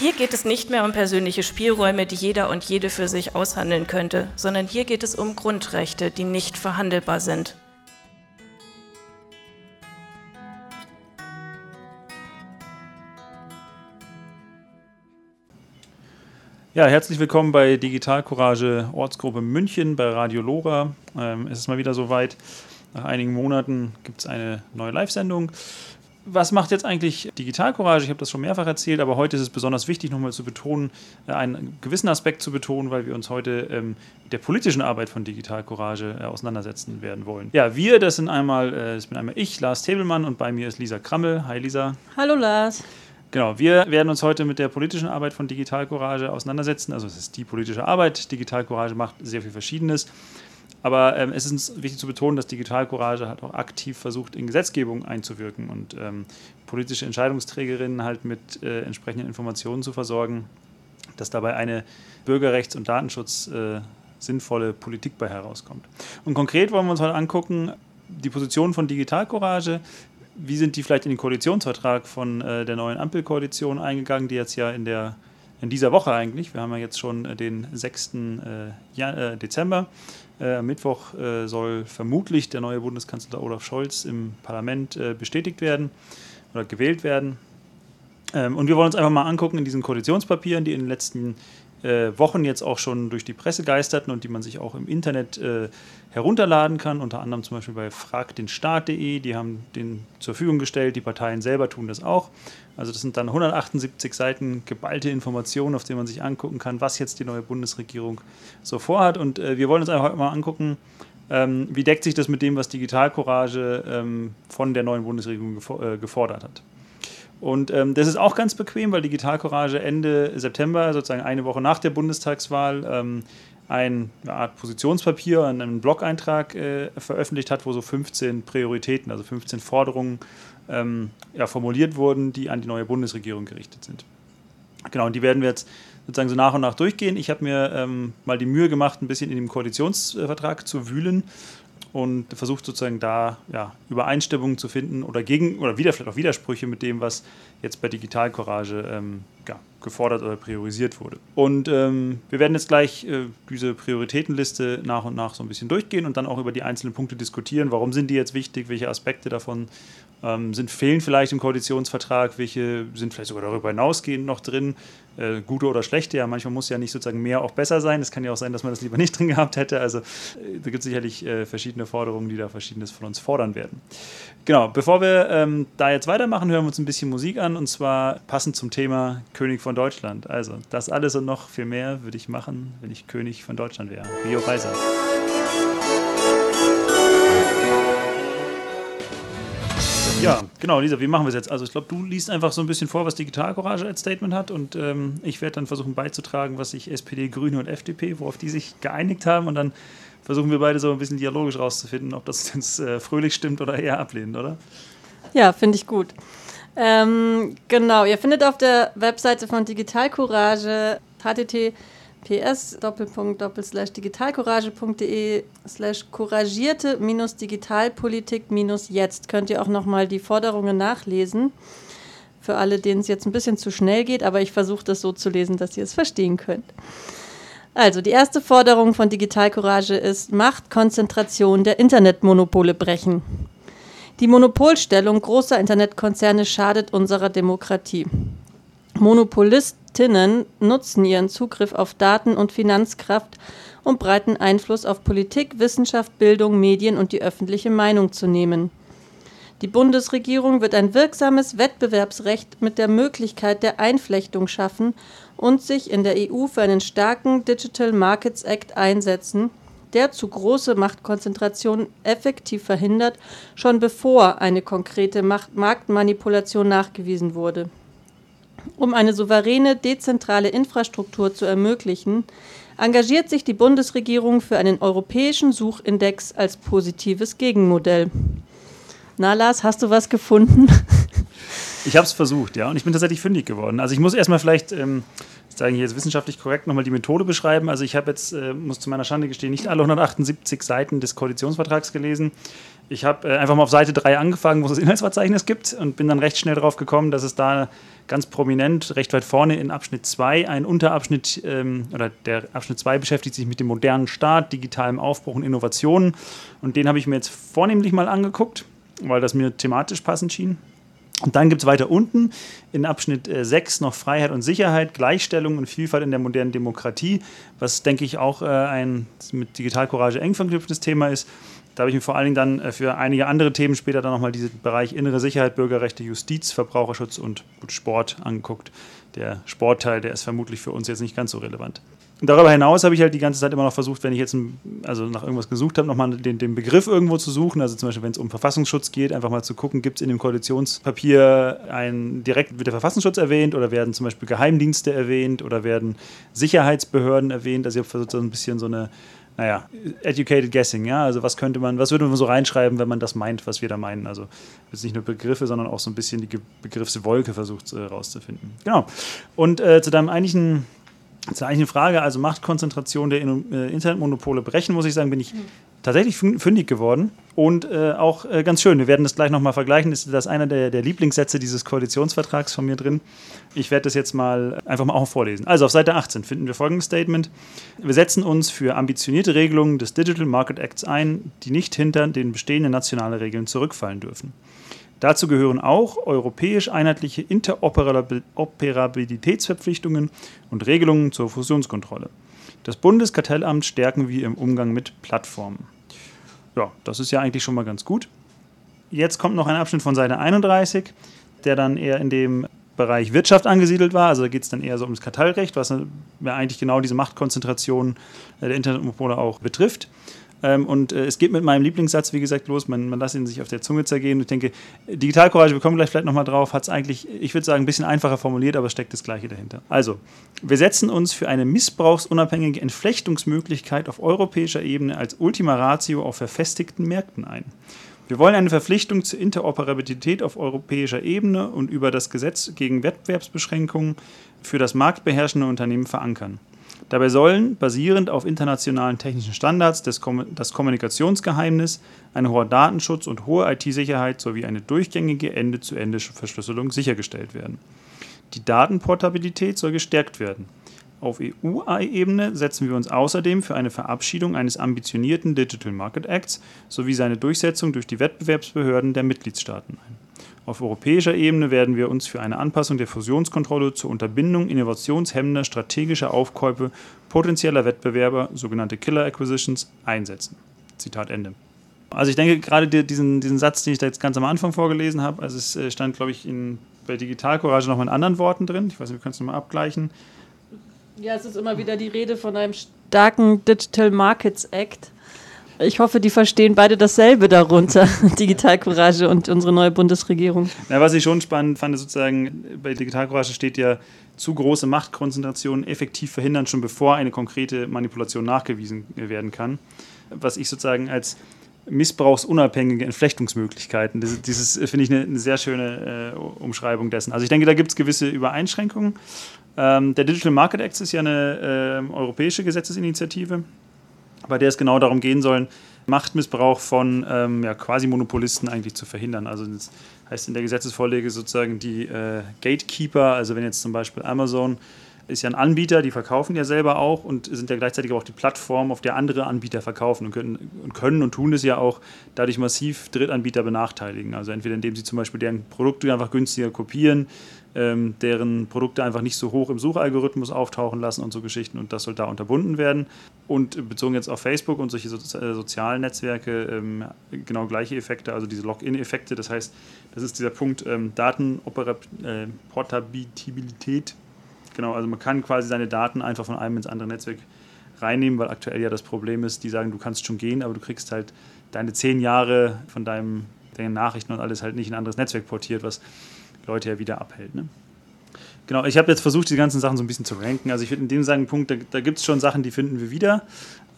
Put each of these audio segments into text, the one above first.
Hier geht es nicht mehr um persönliche Spielräume, die jeder und jede für sich aushandeln könnte, sondern hier geht es um Grundrechte, die nicht verhandelbar sind. Ja, herzlich willkommen bei Digital Courage Ortsgruppe München bei Radio Lora. Ähm, es ist mal wieder soweit. Nach einigen Monaten gibt es eine neue Live-Sendung was macht jetzt eigentlich Digital Courage? Ich habe das schon mehrfach erzählt, aber heute ist es besonders wichtig, nochmal zu betonen, äh, einen gewissen Aspekt zu betonen, weil wir uns heute ähm, mit der politischen Arbeit von Digital Courage äh, auseinandersetzen werden wollen. Ja, wir, das sind einmal, äh, das bin einmal ich, Lars Tebelmann, und bei mir ist Lisa Krammel. Hi Lisa. Hallo Lars. Genau, wir werden uns heute mit der politischen Arbeit von Digital Courage auseinandersetzen. Also es ist die politische Arbeit. Digital Courage macht sehr viel Verschiedenes. Aber ähm, es ist wichtig zu betonen, dass Digital Courage halt auch aktiv versucht, in Gesetzgebung einzuwirken und ähm, politische Entscheidungsträgerinnen halt mit äh, entsprechenden Informationen zu versorgen, dass dabei eine Bürgerrechts- und Datenschutz äh, sinnvolle Politik bei herauskommt. Und konkret wollen wir uns heute angucken, die Position von Digital Courage, wie sind die vielleicht in den Koalitionsvertrag von äh, der neuen Ampelkoalition eingegangen, die jetzt ja in der in dieser Woche eigentlich, wir haben ja jetzt schon äh, den 6. Äh, äh, Dezember, am Mittwoch äh, soll vermutlich der neue Bundeskanzler Olaf Scholz im Parlament äh, bestätigt werden oder gewählt werden. Ähm, und wir wollen uns einfach mal angucken in diesen Koalitionspapieren, die in den letzten äh, Wochen jetzt auch schon durch die Presse geisterten und die man sich auch im Internet äh, herunterladen kann, unter anderem zum Beispiel bei fragdenstaat.de, die haben den zur Verfügung gestellt, die Parteien selber tun das auch. Also das sind dann 178 Seiten geballte Informationen, auf denen man sich angucken kann, was jetzt die neue Bundesregierung so vorhat. Und äh, wir wollen uns einfach mal angucken, ähm, wie deckt sich das mit dem, was Digitalcourage ähm, von der neuen Bundesregierung äh, gefordert hat. Und ähm, das ist auch ganz bequem, weil Digital Courage Ende September, sozusagen eine Woche nach der Bundestagswahl, ähm, ein, eine Art Positionspapier, einen Blog-Eintrag äh, veröffentlicht hat, wo so 15 Prioritäten, also 15 Forderungen ähm, ja, formuliert wurden, die an die neue Bundesregierung gerichtet sind. Genau, und die werden wir jetzt sozusagen so nach und nach durchgehen. Ich habe mir ähm, mal die Mühe gemacht, ein bisschen in dem Koalitionsvertrag zu wühlen und versucht sozusagen da ja, Übereinstimmungen zu finden oder gegen oder wieder vielleicht auch Widersprüche mit dem, was jetzt bei Digital Courage ähm, ja, gefordert oder priorisiert wurde. Und ähm, wir werden jetzt gleich äh, diese Prioritätenliste nach und nach so ein bisschen durchgehen und dann auch über die einzelnen Punkte diskutieren. Warum sind die jetzt wichtig? Welche Aspekte davon ähm, sind, fehlen vielleicht im Koalitionsvertrag? Welche sind vielleicht sogar darüber hinausgehend noch drin? Äh, gute oder schlechte. Ja, manchmal muss ja nicht sozusagen mehr auch besser sein. Es kann ja auch sein, dass man das lieber nicht drin gehabt hätte. Also äh, da gibt es sicherlich äh, verschiedene Forderungen, die da Verschiedenes von uns fordern werden. Genau, bevor wir ähm, da jetzt weitermachen, hören wir uns ein bisschen Musik an und zwar passend zum Thema König von Deutschland. Also das alles und noch viel mehr würde ich machen, wenn ich König von Deutschland wäre. Rio Reiser. Ja, genau, Lisa, wie machen wir es jetzt? Also ich glaube, du liest einfach so ein bisschen vor, was Digital Courage als Statement hat und ähm, ich werde dann versuchen beizutragen, was sich SPD, Grüne und FDP, worauf die sich geeinigt haben und dann versuchen wir beide so ein bisschen dialogisch rauszufinden, ob das jetzt äh, fröhlich stimmt oder eher ablehnend, oder? Ja, finde ich gut. Ähm, genau, ihr findet auf der Webseite von Digital Courage http ps doppelpunkt doppelslash digitalcourage.de slash couragierte minus digitalpolitik minus jetzt könnt ihr auch nochmal die Forderungen nachlesen. Für alle, denen es jetzt ein bisschen zu schnell geht, aber ich versuche das so zu lesen, dass ihr es verstehen könnt. Also, die erste Forderung von Digital Courage ist Machtkonzentration der Internetmonopole brechen. Die Monopolstellung großer Internetkonzerne schadet unserer Demokratie. Monopolistinnen nutzen ihren Zugriff auf Daten und Finanzkraft, um breiten Einfluss auf Politik, Wissenschaft, Bildung, Medien und die öffentliche Meinung zu nehmen. Die Bundesregierung wird ein wirksames Wettbewerbsrecht mit der Möglichkeit der Einflechtung schaffen und sich in der EU für einen starken Digital Markets Act einsetzen, der zu große Machtkonzentration effektiv verhindert, schon bevor eine konkrete Marktmanipulation nachgewiesen wurde. Um eine souveräne, dezentrale Infrastruktur zu ermöglichen, engagiert sich die Bundesregierung für einen europäischen Suchindex als positives Gegenmodell. Na, Lars, hast du was gefunden? Ich habe es versucht, ja, und ich bin tatsächlich fündig geworden. Also ich muss erstmal vielleicht ähm, sage ich jetzt wissenschaftlich korrekt, nochmal die Methode beschreiben. Also ich habe jetzt, äh, muss zu meiner Schande gestehen, nicht alle 178 Seiten des Koalitionsvertrags gelesen. Ich habe äh, einfach mal auf Seite 3 angefangen, wo es das Inhaltsverzeichnis gibt und bin dann recht schnell darauf gekommen, dass es da ganz prominent, recht weit vorne in Abschnitt 2, ein Unterabschnitt ähm, oder der Abschnitt 2 beschäftigt sich mit dem modernen Staat, digitalem Aufbruch und Innovationen. Und den habe ich mir jetzt vornehmlich mal angeguckt, weil das mir thematisch passend schien. Und dann gibt es weiter unten in Abschnitt äh, 6 noch Freiheit und Sicherheit, Gleichstellung und Vielfalt in der modernen Demokratie, was, denke ich, auch äh, ein mit Digitalcourage eng verknüpftes Thema ist. Da habe ich mir vor allen Dingen dann äh, für einige andere Themen später dann nochmal diesen Bereich innere Sicherheit, Bürgerrechte, Justiz, Verbraucherschutz und Sport angeguckt. Der Sportteil, der ist vermutlich für uns jetzt nicht ganz so relevant. Darüber hinaus habe ich halt die ganze Zeit immer noch versucht, wenn ich jetzt ein, also nach irgendwas gesucht habe, nochmal den, den Begriff irgendwo zu suchen. Also zum Beispiel, wenn es um Verfassungsschutz geht, einfach mal zu gucken, gibt es in dem Koalitionspapier ein direkt wird der Verfassungsschutz erwähnt oder werden zum Beispiel Geheimdienste erwähnt oder werden Sicherheitsbehörden erwähnt. Also ich habe versucht, so ein bisschen so eine naja, educated guessing, ja. Also was könnte man, was würde man so reinschreiben, wenn man das meint, was wir da meinen? Also jetzt nicht nur Begriffe, sondern auch so ein bisschen die Begriffswolke versucht äh, rauszufinden. Genau. Und äh, zu deinem eigentlichen zur eigentlichen Frage, also Machtkonzentration der äh, Internetmonopole brechen, muss ich sagen, bin ich tatsächlich fündig geworden und äh, auch äh, ganz schön. Wir werden das gleich nochmal vergleichen. Das ist einer der, der Lieblingssätze dieses Koalitionsvertrags von mir drin. Ich werde das jetzt mal einfach mal auch vorlesen. Also auf Seite 18 finden wir folgendes Statement. Wir setzen uns für ambitionierte Regelungen des Digital Market Acts ein, die nicht hinter den bestehenden nationalen Regeln zurückfallen dürfen. Dazu gehören auch europäisch einheitliche Interoperabilitätsverpflichtungen und Regelungen zur Fusionskontrolle. Das Bundeskartellamt stärken wir im Umgang mit Plattformen. Ja, das ist ja eigentlich schon mal ganz gut. Jetzt kommt noch ein Abschnitt von Seite 31, der dann eher in dem Bereich Wirtschaft angesiedelt war. Also da geht es dann eher so ums Kartellrecht, was ja eigentlich genau diese Machtkonzentration der Internetmonopole auch betrifft. Ähm, und äh, es geht mit meinem Lieblingssatz, wie gesagt, los. Man, man lässt ihn sich auf der Zunge zergehen. Ich denke, Digitalcourage, wir kommen gleich vielleicht nochmal drauf, hat es eigentlich, ich würde sagen, ein bisschen einfacher formuliert, aber steckt das Gleiche dahinter. Also, wir setzen uns für eine missbrauchsunabhängige Entflechtungsmöglichkeit auf europäischer Ebene als Ultima Ratio auf verfestigten Märkten ein. Wir wollen eine Verpflichtung zur Interoperabilität auf europäischer Ebene und über das Gesetz gegen Wettbewerbsbeschränkungen für das marktbeherrschende Unternehmen verankern. Dabei sollen, basierend auf internationalen technischen Standards, das, Kommunikationsgeheimnis, ein hoher Datenschutz und hohe IT-Sicherheit sowie eine durchgängige Ende-zu-Ende-Verschlüsselung sichergestellt werden. Die Datenportabilität soll gestärkt werden. Auf EU-Ebene setzen wir uns außerdem für eine Verabschiedung eines ambitionierten Digital Market Acts sowie seine Durchsetzung durch die Wettbewerbsbehörden der Mitgliedstaaten ein. Auf europäischer Ebene werden wir uns für eine Anpassung der Fusionskontrolle zur Unterbindung innovationshemmender strategischer Aufkäufe potenzieller Wettbewerber, sogenannte Killer Acquisitions, einsetzen. Zitat Ende. Also ich denke gerade diesen, diesen Satz, den ich da jetzt ganz am Anfang vorgelesen habe, also es äh, stand, glaube ich, in, bei Digitalcourage noch mal in anderen Worten drin. Ich weiß nicht, wir können es nochmal abgleichen. Ja, es ist immer wieder die Rede von einem starken Digital Markets Act. Ich hoffe, die verstehen beide dasselbe darunter, Digitalcourage und unsere neue Bundesregierung. Ja, was ich schon spannend fand, sozusagen, bei Digitalcourage steht ja, zu große Machtkonzentrationen effektiv verhindern, schon bevor eine konkrete Manipulation nachgewiesen werden kann. Was ich sozusagen als missbrauchsunabhängige Entflechtungsmöglichkeiten. Das, dieses finde ich eine, eine, sehr schöne äh, Umschreibung dessen. Also ich denke, da gibt es gewisse Übereinschränkungen. Ähm, der Digital Market Act ist ja eine äh, europäische Gesetzesinitiative bei der es genau darum gehen soll, Machtmissbrauch von ähm, ja, quasi Monopolisten eigentlich zu verhindern. Also das heißt in der Gesetzesvorlage sozusagen die äh, Gatekeeper, also wenn jetzt zum Beispiel Amazon ist ja ein Anbieter, die verkaufen ja selber auch und sind ja gleichzeitig auch die Plattform, auf der andere Anbieter verkaufen und können und, können und tun es ja auch dadurch massiv Drittanbieter benachteiligen. Also entweder indem sie zum Beispiel deren Produkte einfach günstiger kopieren, ähm, deren Produkte einfach nicht so hoch im Suchalgorithmus auftauchen lassen und so Geschichten und das soll da unterbunden werden. Und bezogen jetzt auf Facebook und solche so äh, sozialen Netzwerke ähm, genau gleiche Effekte, also diese Login-Effekte. Das heißt, das ist dieser Punkt ähm, Datenportabilität. Äh, genau, also man kann quasi seine Daten einfach von einem ins andere Netzwerk reinnehmen, weil aktuell ja das Problem ist, die sagen, du kannst schon gehen, aber du kriegst halt deine zehn Jahre von deinem, deinen Nachrichten und alles halt nicht in ein anderes Netzwerk portiert, was Leute ja wieder abhält. Ne? Genau, ich habe jetzt versucht, die ganzen Sachen so ein bisschen zu ranken. Also ich finde, in dem sagen Punkt, da, da gibt es schon Sachen, die finden wir wieder.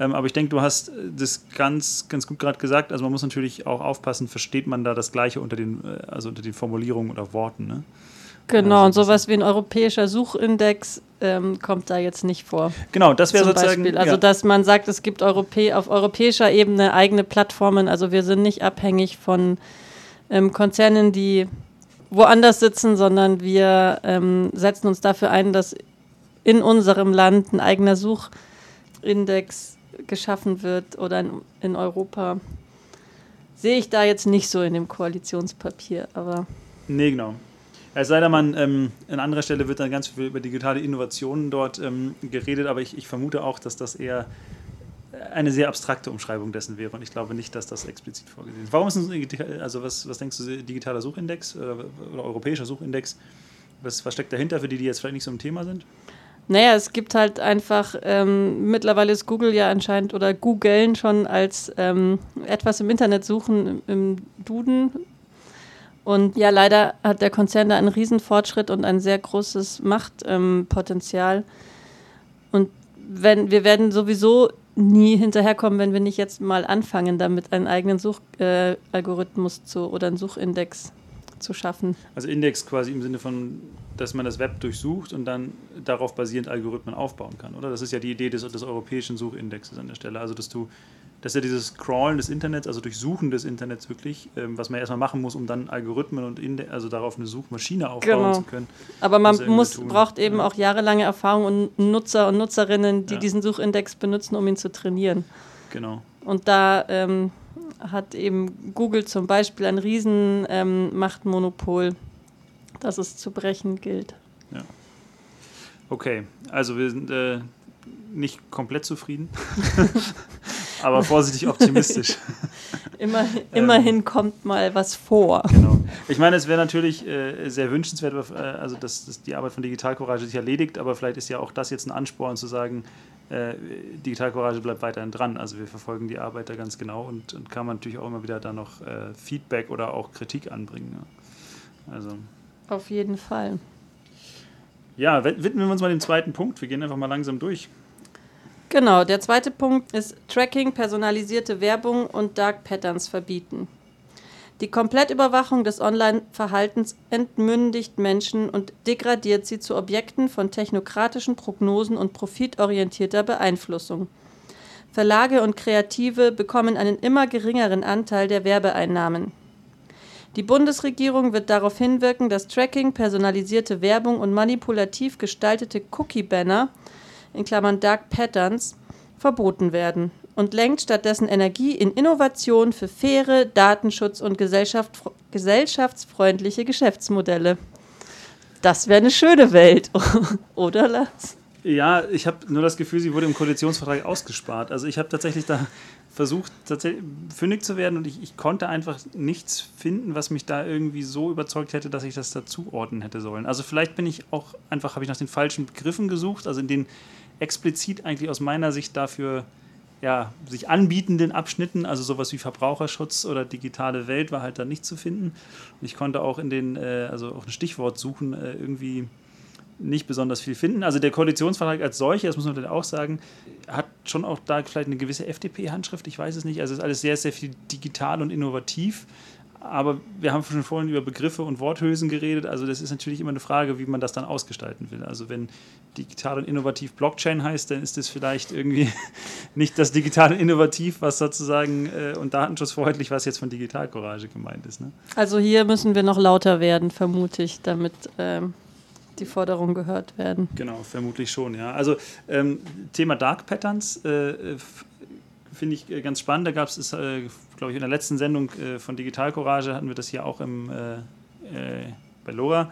Ähm, aber ich denke, du hast das ganz, ganz gut gerade gesagt. Also man muss natürlich auch aufpassen, versteht man da das Gleiche unter den, äh, also unter den Formulierungen oder Worten. Ne? Genau, also, und sowas wie ein europäischer Suchindex ähm, kommt da jetzt nicht vor. Genau, das wäre sozusagen. Beispiel. Also, ja. dass man sagt, es gibt Europä auf europäischer Ebene eigene Plattformen. Also, wir sind nicht abhängig von ähm, Konzernen, die woanders sitzen, sondern wir ähm, setzen uns dafür ein, dass in unserem Land ein eigener Suchindex geschaffen wird oder in, in Europa. Sehe ich da jetzt nicht so in dem Koalitionspapier, aber. Nee, genau. Es sei denn, man, ähm, an anderer Stelle wird dann ganz viel über digitale Innovationen dort ähm, geredet, aber ich, ich, vermute auch, dass das eher eine sehr abstrakte Umschreibung dessen wäre und ich glaube nicht, dass das explizit vorgesehen ist. Warum ist ein, also was, was denkst du, digitaler Suchindex oder, oder europäischer Suchindex? Was, was, steckt dahinter für die, die jetzt vielleicht nicht so im Thema sind? Naja, es gibt halt einfach, ähm, mittlerweile ist Google ja anscheinend oder Googlen schon als ähm, etwas im Internet suchen im, im Duden und ja, leider hat der Konzern da einen Riesenfortschritt und ein sehr großes Machtpotenzial. Ähm, und wenn, wir werden sowieso nie hinterherkommen, wenn wir nicht jetzt mal anfangen, damit einen eigenen Suchalgorithmus äh, zu oder einen Suchindex zu schaffen. Also Index quasi im Sinne von, dass man das Web durchsucht und dann darauf basierend Algorithmen aufbauen kann, oder? Das ist ja die Idee des, des europäischen Suchindexes an der Stelle. Also dass du das ist ja dieses Scrollen des Internets, also Durchsuchen des Internets wirklich, ähm, was man erstmal machen muss, um dann Algorithmen und Inde also darauf eine Suchmaschine aufbauen genau. zu können. Aber man muss, braucht eben ja. auch jahrelange Erfahrung und Nutzer und Nutzerinnen, die ja. diesen Suchindex benutzen, um ihn zu trainieren. Genau. Und da ähm, hat eben Google zum Beispiel ein riesen ähm, Machtmonopol, das es zu brechen gilt. Ja. Okay, also wir sind äh, nicht komplett zufrieden. aber vorsichtig optimistisch. Immer, immerhin ähm, kommt mal was vor. Genau. Ich meine, es wäre natürlich äh, sehr wünschenswert, äh, also dass, dass, die Arbeit von Digitalcourage sich erledigt, aber vielleicht ist ja auch das jetzt ein Ansporn zu sagen, äh, Digitalcourage bleibt weiterhin dran. Also wir verfolgen die Arbeit da ganz genau und, und kann man natürlich auch immer wieder da noch äh, Feedback oder auch Kritik anbringen. Ja. Also. Auf jeden Fall. Ja, widmen wir uns mal dem zweiten Punkt. Wir gehen einfach mal langsam durch. Genau, der zweite Punkt ist Tracking, personalisierte Werbung und Dark Patterns verbieten. Die Komplettüberwachung des Online-Verhaltens entmündigt Menschen und degradiert sie zu Objekten von technokratischen Prognosen und profitorientierter Beeinflussung. Verlage und Kreative bekommen einen immer geringeren Anteil der Werbeeinnahmen. Die Bundesregierung wird darauf hinwirken, dass Tracking, personalisierte Werbung und manipulativ gestaltete Cookie-Banner in Klammern Dark Patterns verboten werden und lenkt stattdessen Energie in Innovation für faire, Datenschutz und Gesellschaft, gesellschaftsfreundliche Geschäftsmodelle. Das wäre eine schöne Welt, oder Lars? Ja, ich habe nur das Gefühl, sie wurde im Koalitionsvertrag ausgespart. Also ich habe tatsächlich da versucht, tatsächlich fündig zu werden und ich, ich, konnte einfach nichts finden, was mich da irgendwie so überzeugt hätte, dass ich das dazuordnen hätte sollen. Also vielleicht bin ich auch einfach, habe ich nach den falschen Begriffen gesucht, also in den explizit eigentlich aus meiner Sicht dafür ja, sich anbietenden Abschnitten, also sowas wie Verbraucherschutz oder digitale Welt war halt da nicht zu finden. Und ich konnte auch in den, äh, also auch ein Stichwort suchen, äh, irgendwie nicht besonders viel finden. Also der Koalitionsvertrag als solcher, das muss man dann auch sagen, hat schon auch da vielleicht eine gewisse FDP-Handschrift, ich weiß es nicht. Also es ist alles sehr, sehr viel digital und innovativ. Aber wir haben schon vorhin über Begriffe und Worthülsen geredet. Also das ist natürlich immer eine Frage, wie man das dann ausgestalten will. Also wenn digital und innovativ Blockchain heißt, dann ist es vielleicht irgendwie nicht das digital und innovativ, was sozusagen äh, und datenschutzfreundlich, was jetzt von Digitalcourage gemeint ist. Ne? Also hier müssen wir noch lauter werden, vermute ich, damit ähm, die Forderungen gehört werden. Genau, vermutlich schon, ja. Also ähm, Thema Dark Patterns äh, finde ich äh, ganz spannend. Da gab es, äh, glaube ich, in der letzten Sendung äh, von Digital Courage hatten wir das hier auch im, bei Lora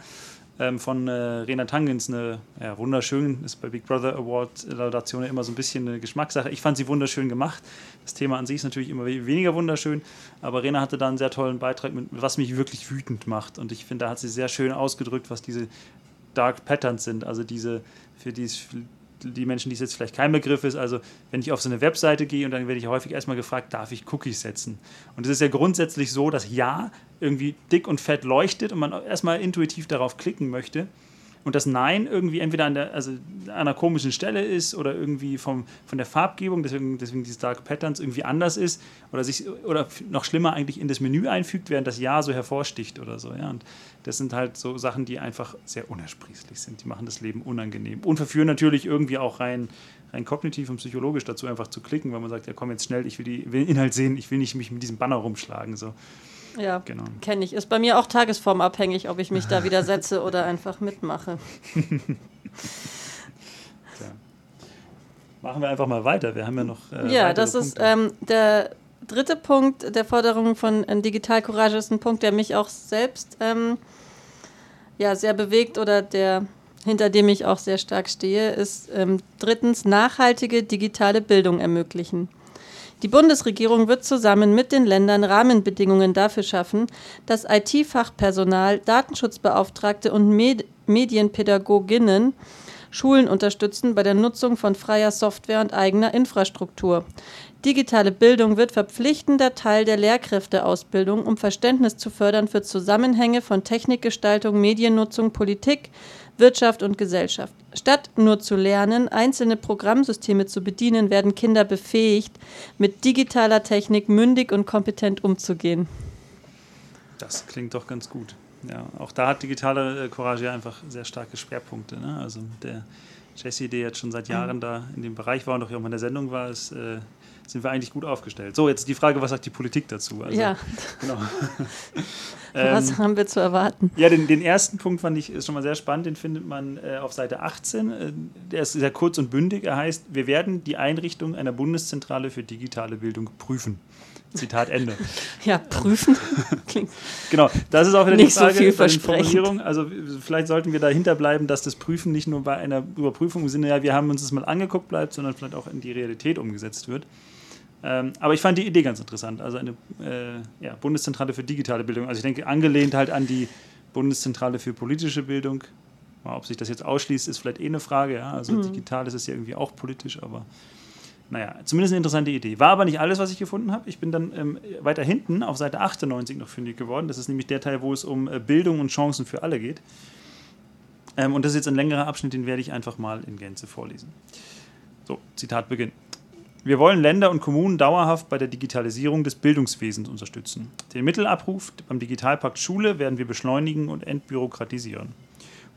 ähm, von äh, Rena Tangens, eine ja, wunderschön, ist bei Big Brother Award Laudation immer so ein bisschen eine Geschmackssache. Ich fand sie wunderschön gemacht. Das Thema an sich ist natürlich immer weniger wunderschön, aber Rena hatte da einen sehr tollen Beitrag, mit, was mich wirklich wütend macht. Und ich finde, da hat sie sehr schön ausgedrückt, was diese Dark Patterns sind, also diese, für die, die Menschen, die es jetzt vielleicht kein Begriff ist, also wenn ich auf so eine Webseite gehe und dann werde ich häufig erstmal gefragt, darf ich Cookies setzen? Und es ist ja grundsätzlich so, dass ja irgendwie dick und fett leuchtet und man erstmal intuitiv darauf klicken möchte. Und das Nein irgendwie entweder an, der, also einer komischen Stelle ist oder irgendwie vom, von der Farbgebung, deswegen, deswegen diese Dark Patterns irgendwie anders ist oder sich oder noch schlimmer eigentlich in das Menü einfügt, während das Ja so hervorsticht oder so. Ja? Und das sind halt so Sachen, die einfach sehr unersprießlich sind. Die machen das Leben unangenehm und verführen natürlich irgendwie auch rein, rein kognitiv und psychologisch dazu, einfach zu klicken, weil man sagt, ja komm jetzt schnell, ich will, die, will den Inhalt sehen, ich will nicht mich mit diesem Banner rumschlagen. So. Ja, genau. kenne ich. Ist bei mir auch tagesformabhängig, ob ich mich da widersetze oder einfach mitmache. Machen wir einfach mal weiter. Wir haben ja noch. Äh, ja, das ist ähm, der dritte Punkt der Forderung von äh, Digital Courage ist ein Punkt, der mich auch selbst ähm, ja, sehr bewegt oder der hinter dem ich auch sehr stark stehe, ist ähm, drittens nachhaltige digitale Bildung ermöglichen. Die Bundesregierung wird zusammen mit den Ländern Rahmenbedingungen dafür schaffen, dass IT-Fachpersonal, Datenschutzbeauftragte und Med Medienpädagoginnen Schulen unterstützen bei der Nutzung von freier Software und eigener Infrastruktur. Digitale Bildung wird verpflichtender Teil der Lehrkräfteausbildung, um Verständnis zu fördern für Zusammenhänge von Technikgestaltung, Mediennutzung, Politik, Wirtschaft und Gesellschaft. Statt nur zu lernen, einzelne Programmsysteme zu bedienen, werden Kinder befähigt, mit digitaler Technik mündig und kompetent umzugehen. Das klingt doch ganz gut. Ja, auch da hat digitale äh, Courage einfach sehr starke Schwerpunkte. Ne? Also der Jesse, der jetzt schon seit Jahren mhm. da in dem Bereich war und auch immer in der Sendung war, ist, äh, sind wir eigentlich gut aufgestellt. So, jetzt die Frage, was sagt die Politik dazu? Also, ja. Genau. was ähm, haben wir zu erwarten? Ja, den, den, ersten Punkt fand ich ist schon mal sehr spannend. Den findet man äh, auf Seite 18. Äh, der ist sehr kurz und bündig. Er heißt, wir werden die Einrichtung einer Bundeszentrale für digitale Bildung prüfen. Zitat Ende. Ja, prüfen klingt. genau, das ist auch wieder die Frage so den Formulierungen. Also vielleicht sollten wir dahinter bleiben, dass das Prüfen nicht nur bei einer Überprüfung im Sinne, ja, wir haben uns das mal angeguckt bleibt, sondern vielleicht auch in die Realität umgesetzt wird. Ähm, aber ich fand die Idee ganz interessant. Also eine äh, ja, Bundeszentrale für digitale Bildung. Also ich denke, angelehnt halt an die Bundeszentrale für politische Bildung. Ob sich das jetzt ausschließt, ist vielleicht eh eine Frage. Ja? Also mhm. digital ist es ja irgendwie auch politisch, aber naja, zumindest eine interessante Idee. War aber nicht alles, was ich gefunden habe. Ich bin dann ähm, weiter hinten auf Seite 98 noch fündig geworden. Das ist nämlich der Teil, wo es um äh, Bildung und Chancen für alle geht. Ähm, und das ist jetzt ein längerer Abschnitt, den werde ich einfach mal in Gänze vorlesen. So, Zitat beginnt. Wir wollen Länder und Kommunen dauerhaft bei der Digitalisierung des Bildungswesens unterstützen. Den Mittelabruf beim Digitalpakt Schule werden wir beschleunigen und entbürokratisieren.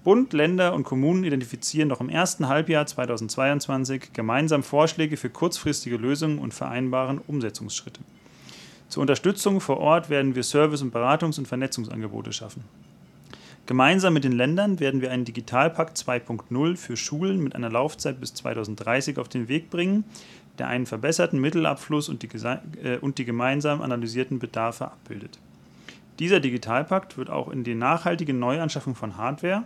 Bund, Länder und Kommunen identifizieren noch im ersten Halbjahr 2022 gemeinsam Vorschläge für kurzfristige Lösungen und vereinbaren Umsetzungsschritte. Zur Unterstützung vor Ort werden wir Service- und Beratungs- und Vernetzungsangebote schaffen. Gemeinsam mit den Ländern werden wir einen Digitalpakt 2.0 für Schulen mit einer Laufzeit bis 2030 auf den Weg bringen, der einen verbesserten Mittelabfluss und die, äh, und die gemeinsam analysierten Bedarfe abbildet. Dieser Digitalpakt wird auch in die nachhaltige Neuanschaffung von Hardware,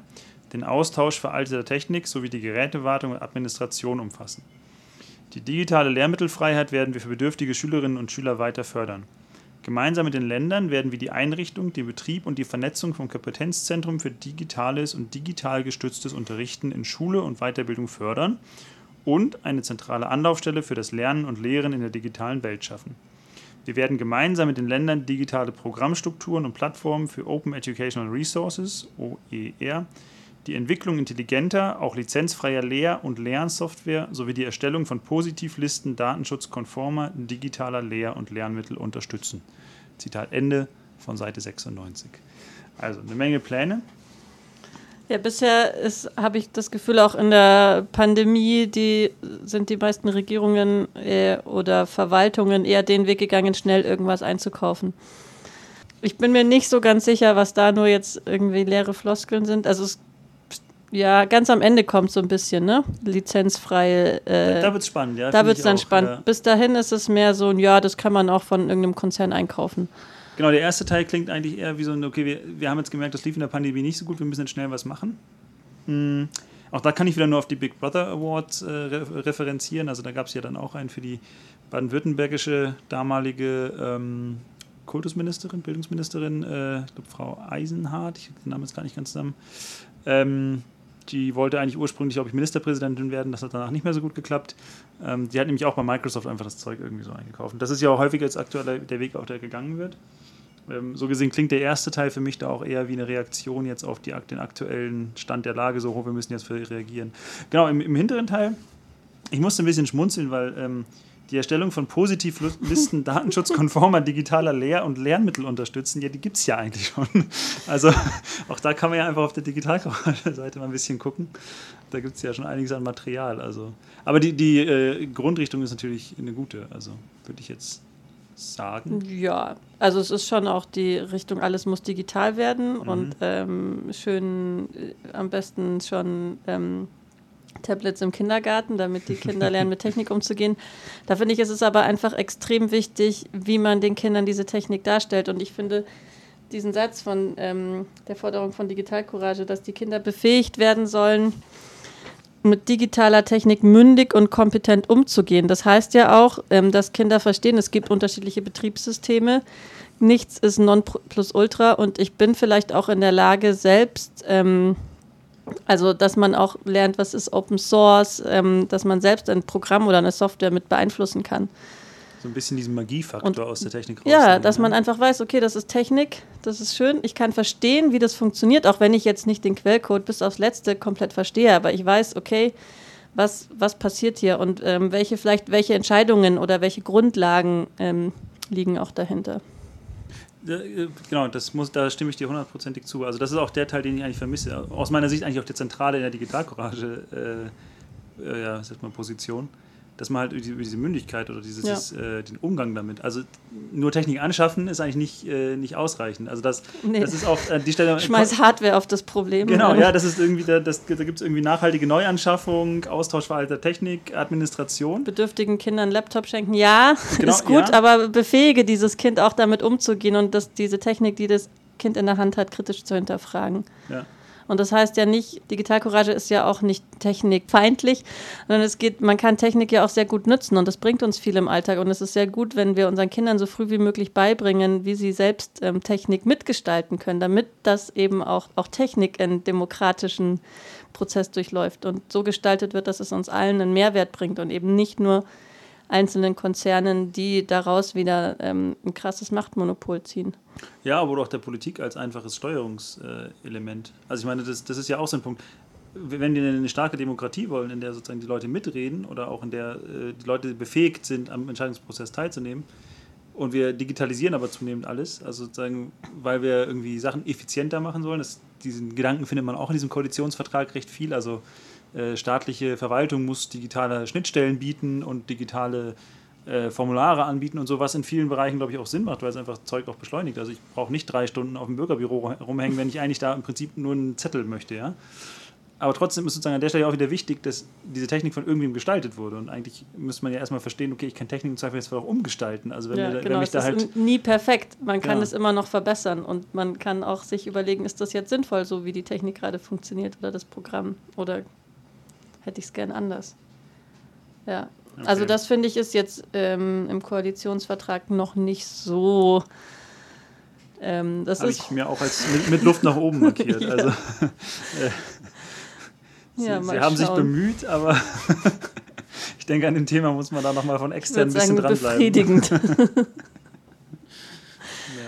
den Austausch veralteter Technik sowie die Gerätewartung und Administration umfassen. Die digitale Lehrmittelfreiheit werden wir für bedürftige Schülerinnen und Schüler weiter fördern. Gemeinsam mit den Ländern werden wir die Einrichtung, den Betrieb und die Vernetzung vom Kompetenzzentrum für digitales und digital gestütztes Unterrichten in Schule und Weiterbildung fördern und eine zentrale Anlaufstelle für das Lernen und Lehren in der digitalen Welt schaffen. Wir werden gemeinsam mit den Ländern digitale Programmstrukturen und Plattformen für Open Educational Resources, OER, die Entwicklung intelligenter, auch lizenzfreier Lehr- und Lernsoftware sowie die Erstellung von Positivlisten datenschutzkonformer digitaler Lehr- und Lernmittel unterstützen. Zitat Ende von Seite 96. Also eine Menge Pläne, ja, bisher habe ich das Gefühl, auch in der Pandemie, die sind die meisten Regierungen äh, oder Verwaltungen eher den Weg gegangen, schnell irgendwas einzukaufen. Ich bin mir nicht so ganz sicher, was da nur jetzt irgendwie leere Floskeln sind. Also es, ja, ganz am Ende kommt so ein bisschen, ne? Lizenzfrei. Äh, da wird es spannend, ja. Da wird es dann auch, spannend. Ja. Bis dahin ist es mehr so ein, ja, das kann man auch von irgendeinem Konzern einkaufen. Genau, der erste Teil klingt eigentlich eher wie so ein, okay, wir, wir haben jetzt gemerkt, das lief in der Pandemie nicht so gut, wir müssen jetzt schnell was machen. Hm. Auch da kann ich wieder nur auf die Big Brother Awards äh, referenzieren. Also da gab es ja dann auch einen für die baden-württembergische damalige ähm, Kultusministerin, Bildungsministerin, äh, ich glaube Frau Eisenhardt, ich habe den Namen jetzt gar nicht ganz zusammen. Ähm, die wollte eigentlich ursprünglich, glaube ich, Ministerpräsidentin werden. Das hat danach nicht mehr so gut geklappt. Ähm, die hat nämlich auch bei Microsoft einfach das Zeug irgendwie so eingekauft. Und das ist ja auch häufig jetzt aktuell der Weg, auch der gegangen wird. Ähm, so gesehen klingt der erste Teil für mich da auch eher wie eine Reaktion jetzt auf die, den aktuellen Stand der Lage, so, wir müssen jetzt reagieren. Genau, im, im hinteren Teil, ich musste ein bisschen schmunzeln, weil ähm, die Erstellung von Positivlisten datenschutzkonformer digitaler Lehr- und Lernmittel unterstützen, ja, die gibt es ja eigentlich schon. Also auch da kann man ja einfach auf der Digitalseite mal ein bisschen gucken. Da gibt es ja schon einiges an Material. Also. Aber die, die äh, Grundrichtung ist natürlich eine gute, also würde ich jetzt sagen. Ja, also es ist schon auch die Richtung, alles muss digital werden mhm. und ähm, schön äh, am besten schon ähm, Tablets im Kindergarten, damit die Kinder lernen, mit Technik umzugehen. Da finde ich, ist es aber einfach extrem wichtig, wie man den Kindern diese Technik darstellt. Und ich finde diesen Satz von ähm, der Forderung von Digitalcourage, dass die Kinder befähigt werden sollen, mit digitaler Technik mündig und kompetent umzugehen. Das heißt ja auch, ähm, dass Kinder verstehen, es gibt unterschiedliche Betriebssysteme. Nichts ist non plus ultra und ich bin vielleicht auch in der Lage, selbst ähm, also, dass man auch lernt, was ist Open Source, ähm, dass man selbst ein Programm oder eine Software mit beeinflussen kann. So ein bisschen diesen Magiefaktor und, aus der Technik raus. Ja, dass man einfach weiß, okay, das ist Technik, das ist schön. Ich kann verstehen, wie das funktioniert, auch wenn ich jetzt nicht den Quellcode bis aufs Letzte komplett verstehe. Aber ich weiß, okay, was, was passiert hier und ähm, welche vielleicht welche Entscheidungen oder welche Grundlagen ähm, liegen auch dahinter. Äh, genau, das muss, da stimme ich dir hundertprozentig zu. Also das ist auch der Teil, den ich eigentlich vermisse. Aus meiner Sicht eigentlich auch der Zentrale in der Digitalcourage äh, äh, ja, sagt man, Position dass man halt über diese Mündigkeit oder dieses, ja. äh, den Umgang damit, also nur Technik anschaffen ist eigentlich nicht, äh, nicht ausreichend. Also das, nee. das ist auch äh, die Stelle. Schmeiß Hardware auf das Problem. Genau, ja, das ist irgendwie, da, das, da gibt es irgendwie nachhaltige Neuanschaffung, Austausch veralteter Technik, Administration. Bedürftigen Kindern Laptop schenken, ja, genau, ist gut, ja. aber befähige dieses Kind auch damit umzugehen und das, diese Technik, die das Kind in der Hand hat, kritisch zu hinterfragen. Ja. Und das heißt ja nicht, Digitalcourage ist ja auch nicht technikfeindlich, sondern es geht, man kann Technik ja auch sehr gut nutzen und das bringt uns viel im Alltag. Und es ist sehr gut, wenn wir unseren Kindern so früh wie möglich beibringen, wie sie selbst ähm, Technik mitgestalten können, damit das eben auch, auch Technik in demokratischen Prozess durchläuft und so gestaltet wird, dass es uns allen einen Mehrwert bringt und eben nicht nur einzelnen Konzernen, die daraus wieder ähm, ein krasses Machtmonopol ziehen. Ja, aber auch der Politik als einfaches Steuerungselement. also ich meine, das, das ist ja auch so ein Punkt. Wenn wir eine starke Demokratie wollen, in der sozusagen die Leute mitreden oder auch in der äh, die Leute befähigt sind, am Entscheidungsprozess teilzunehmen, und wir digitalisieren aber zunehmend alles, also sozusagen, weil wir irgendwie Sachen effizienter machen sollen. Das, diesen Gedanken findet man auch in diesem Koalitionsvertrag recht viel. Also staatliche Verwaltung muss digitale Schnittstellen bieten und digitale äh, Formulare anbieten und so, was in vielen Bereichen, glaube ich, auch Sinn macht, weil es einfach Zeug auch beschleunigt. Also ich brauche nicht drei Stunden auf dem Bürgerbüro rumhängen, wenn ich eigentlich da im Prinzip nur einen Zettel möchte, ja. Aber trotzdem ist sozusagen an der Stelle auch wieder wichtig, dass diese Technik von irgendwem gestaltet wurde. Und eigentlich müsste man ja erstmal verstehen, okay, ich kann Technik im Zweifel jetzt auch umgestalten. Also wenn, ja, wir, genau, wenn mich da halt. Ist nie perfekt. Man kann ja. es immer noch verbessern und man kann auch sich überlegen, ist das jetzt sinnvoll, so wie die Technik gerade funktioniert oder das Programm oder hätte ich es gern anders. Ja. Okay. Also das finde ich ist jetzt ähm, im Koalitionsvertrag noch nicht so. Ähm, das Habe ich mir auch als mit, mit Luft nach oben markiert. ja. Also, äh, Sie, ja, Sie haben sich bemüht, aber ich denke, an dem Thema muss man da nochmal von extern ein bisschen sagen, dranbleiben. Befriedigend.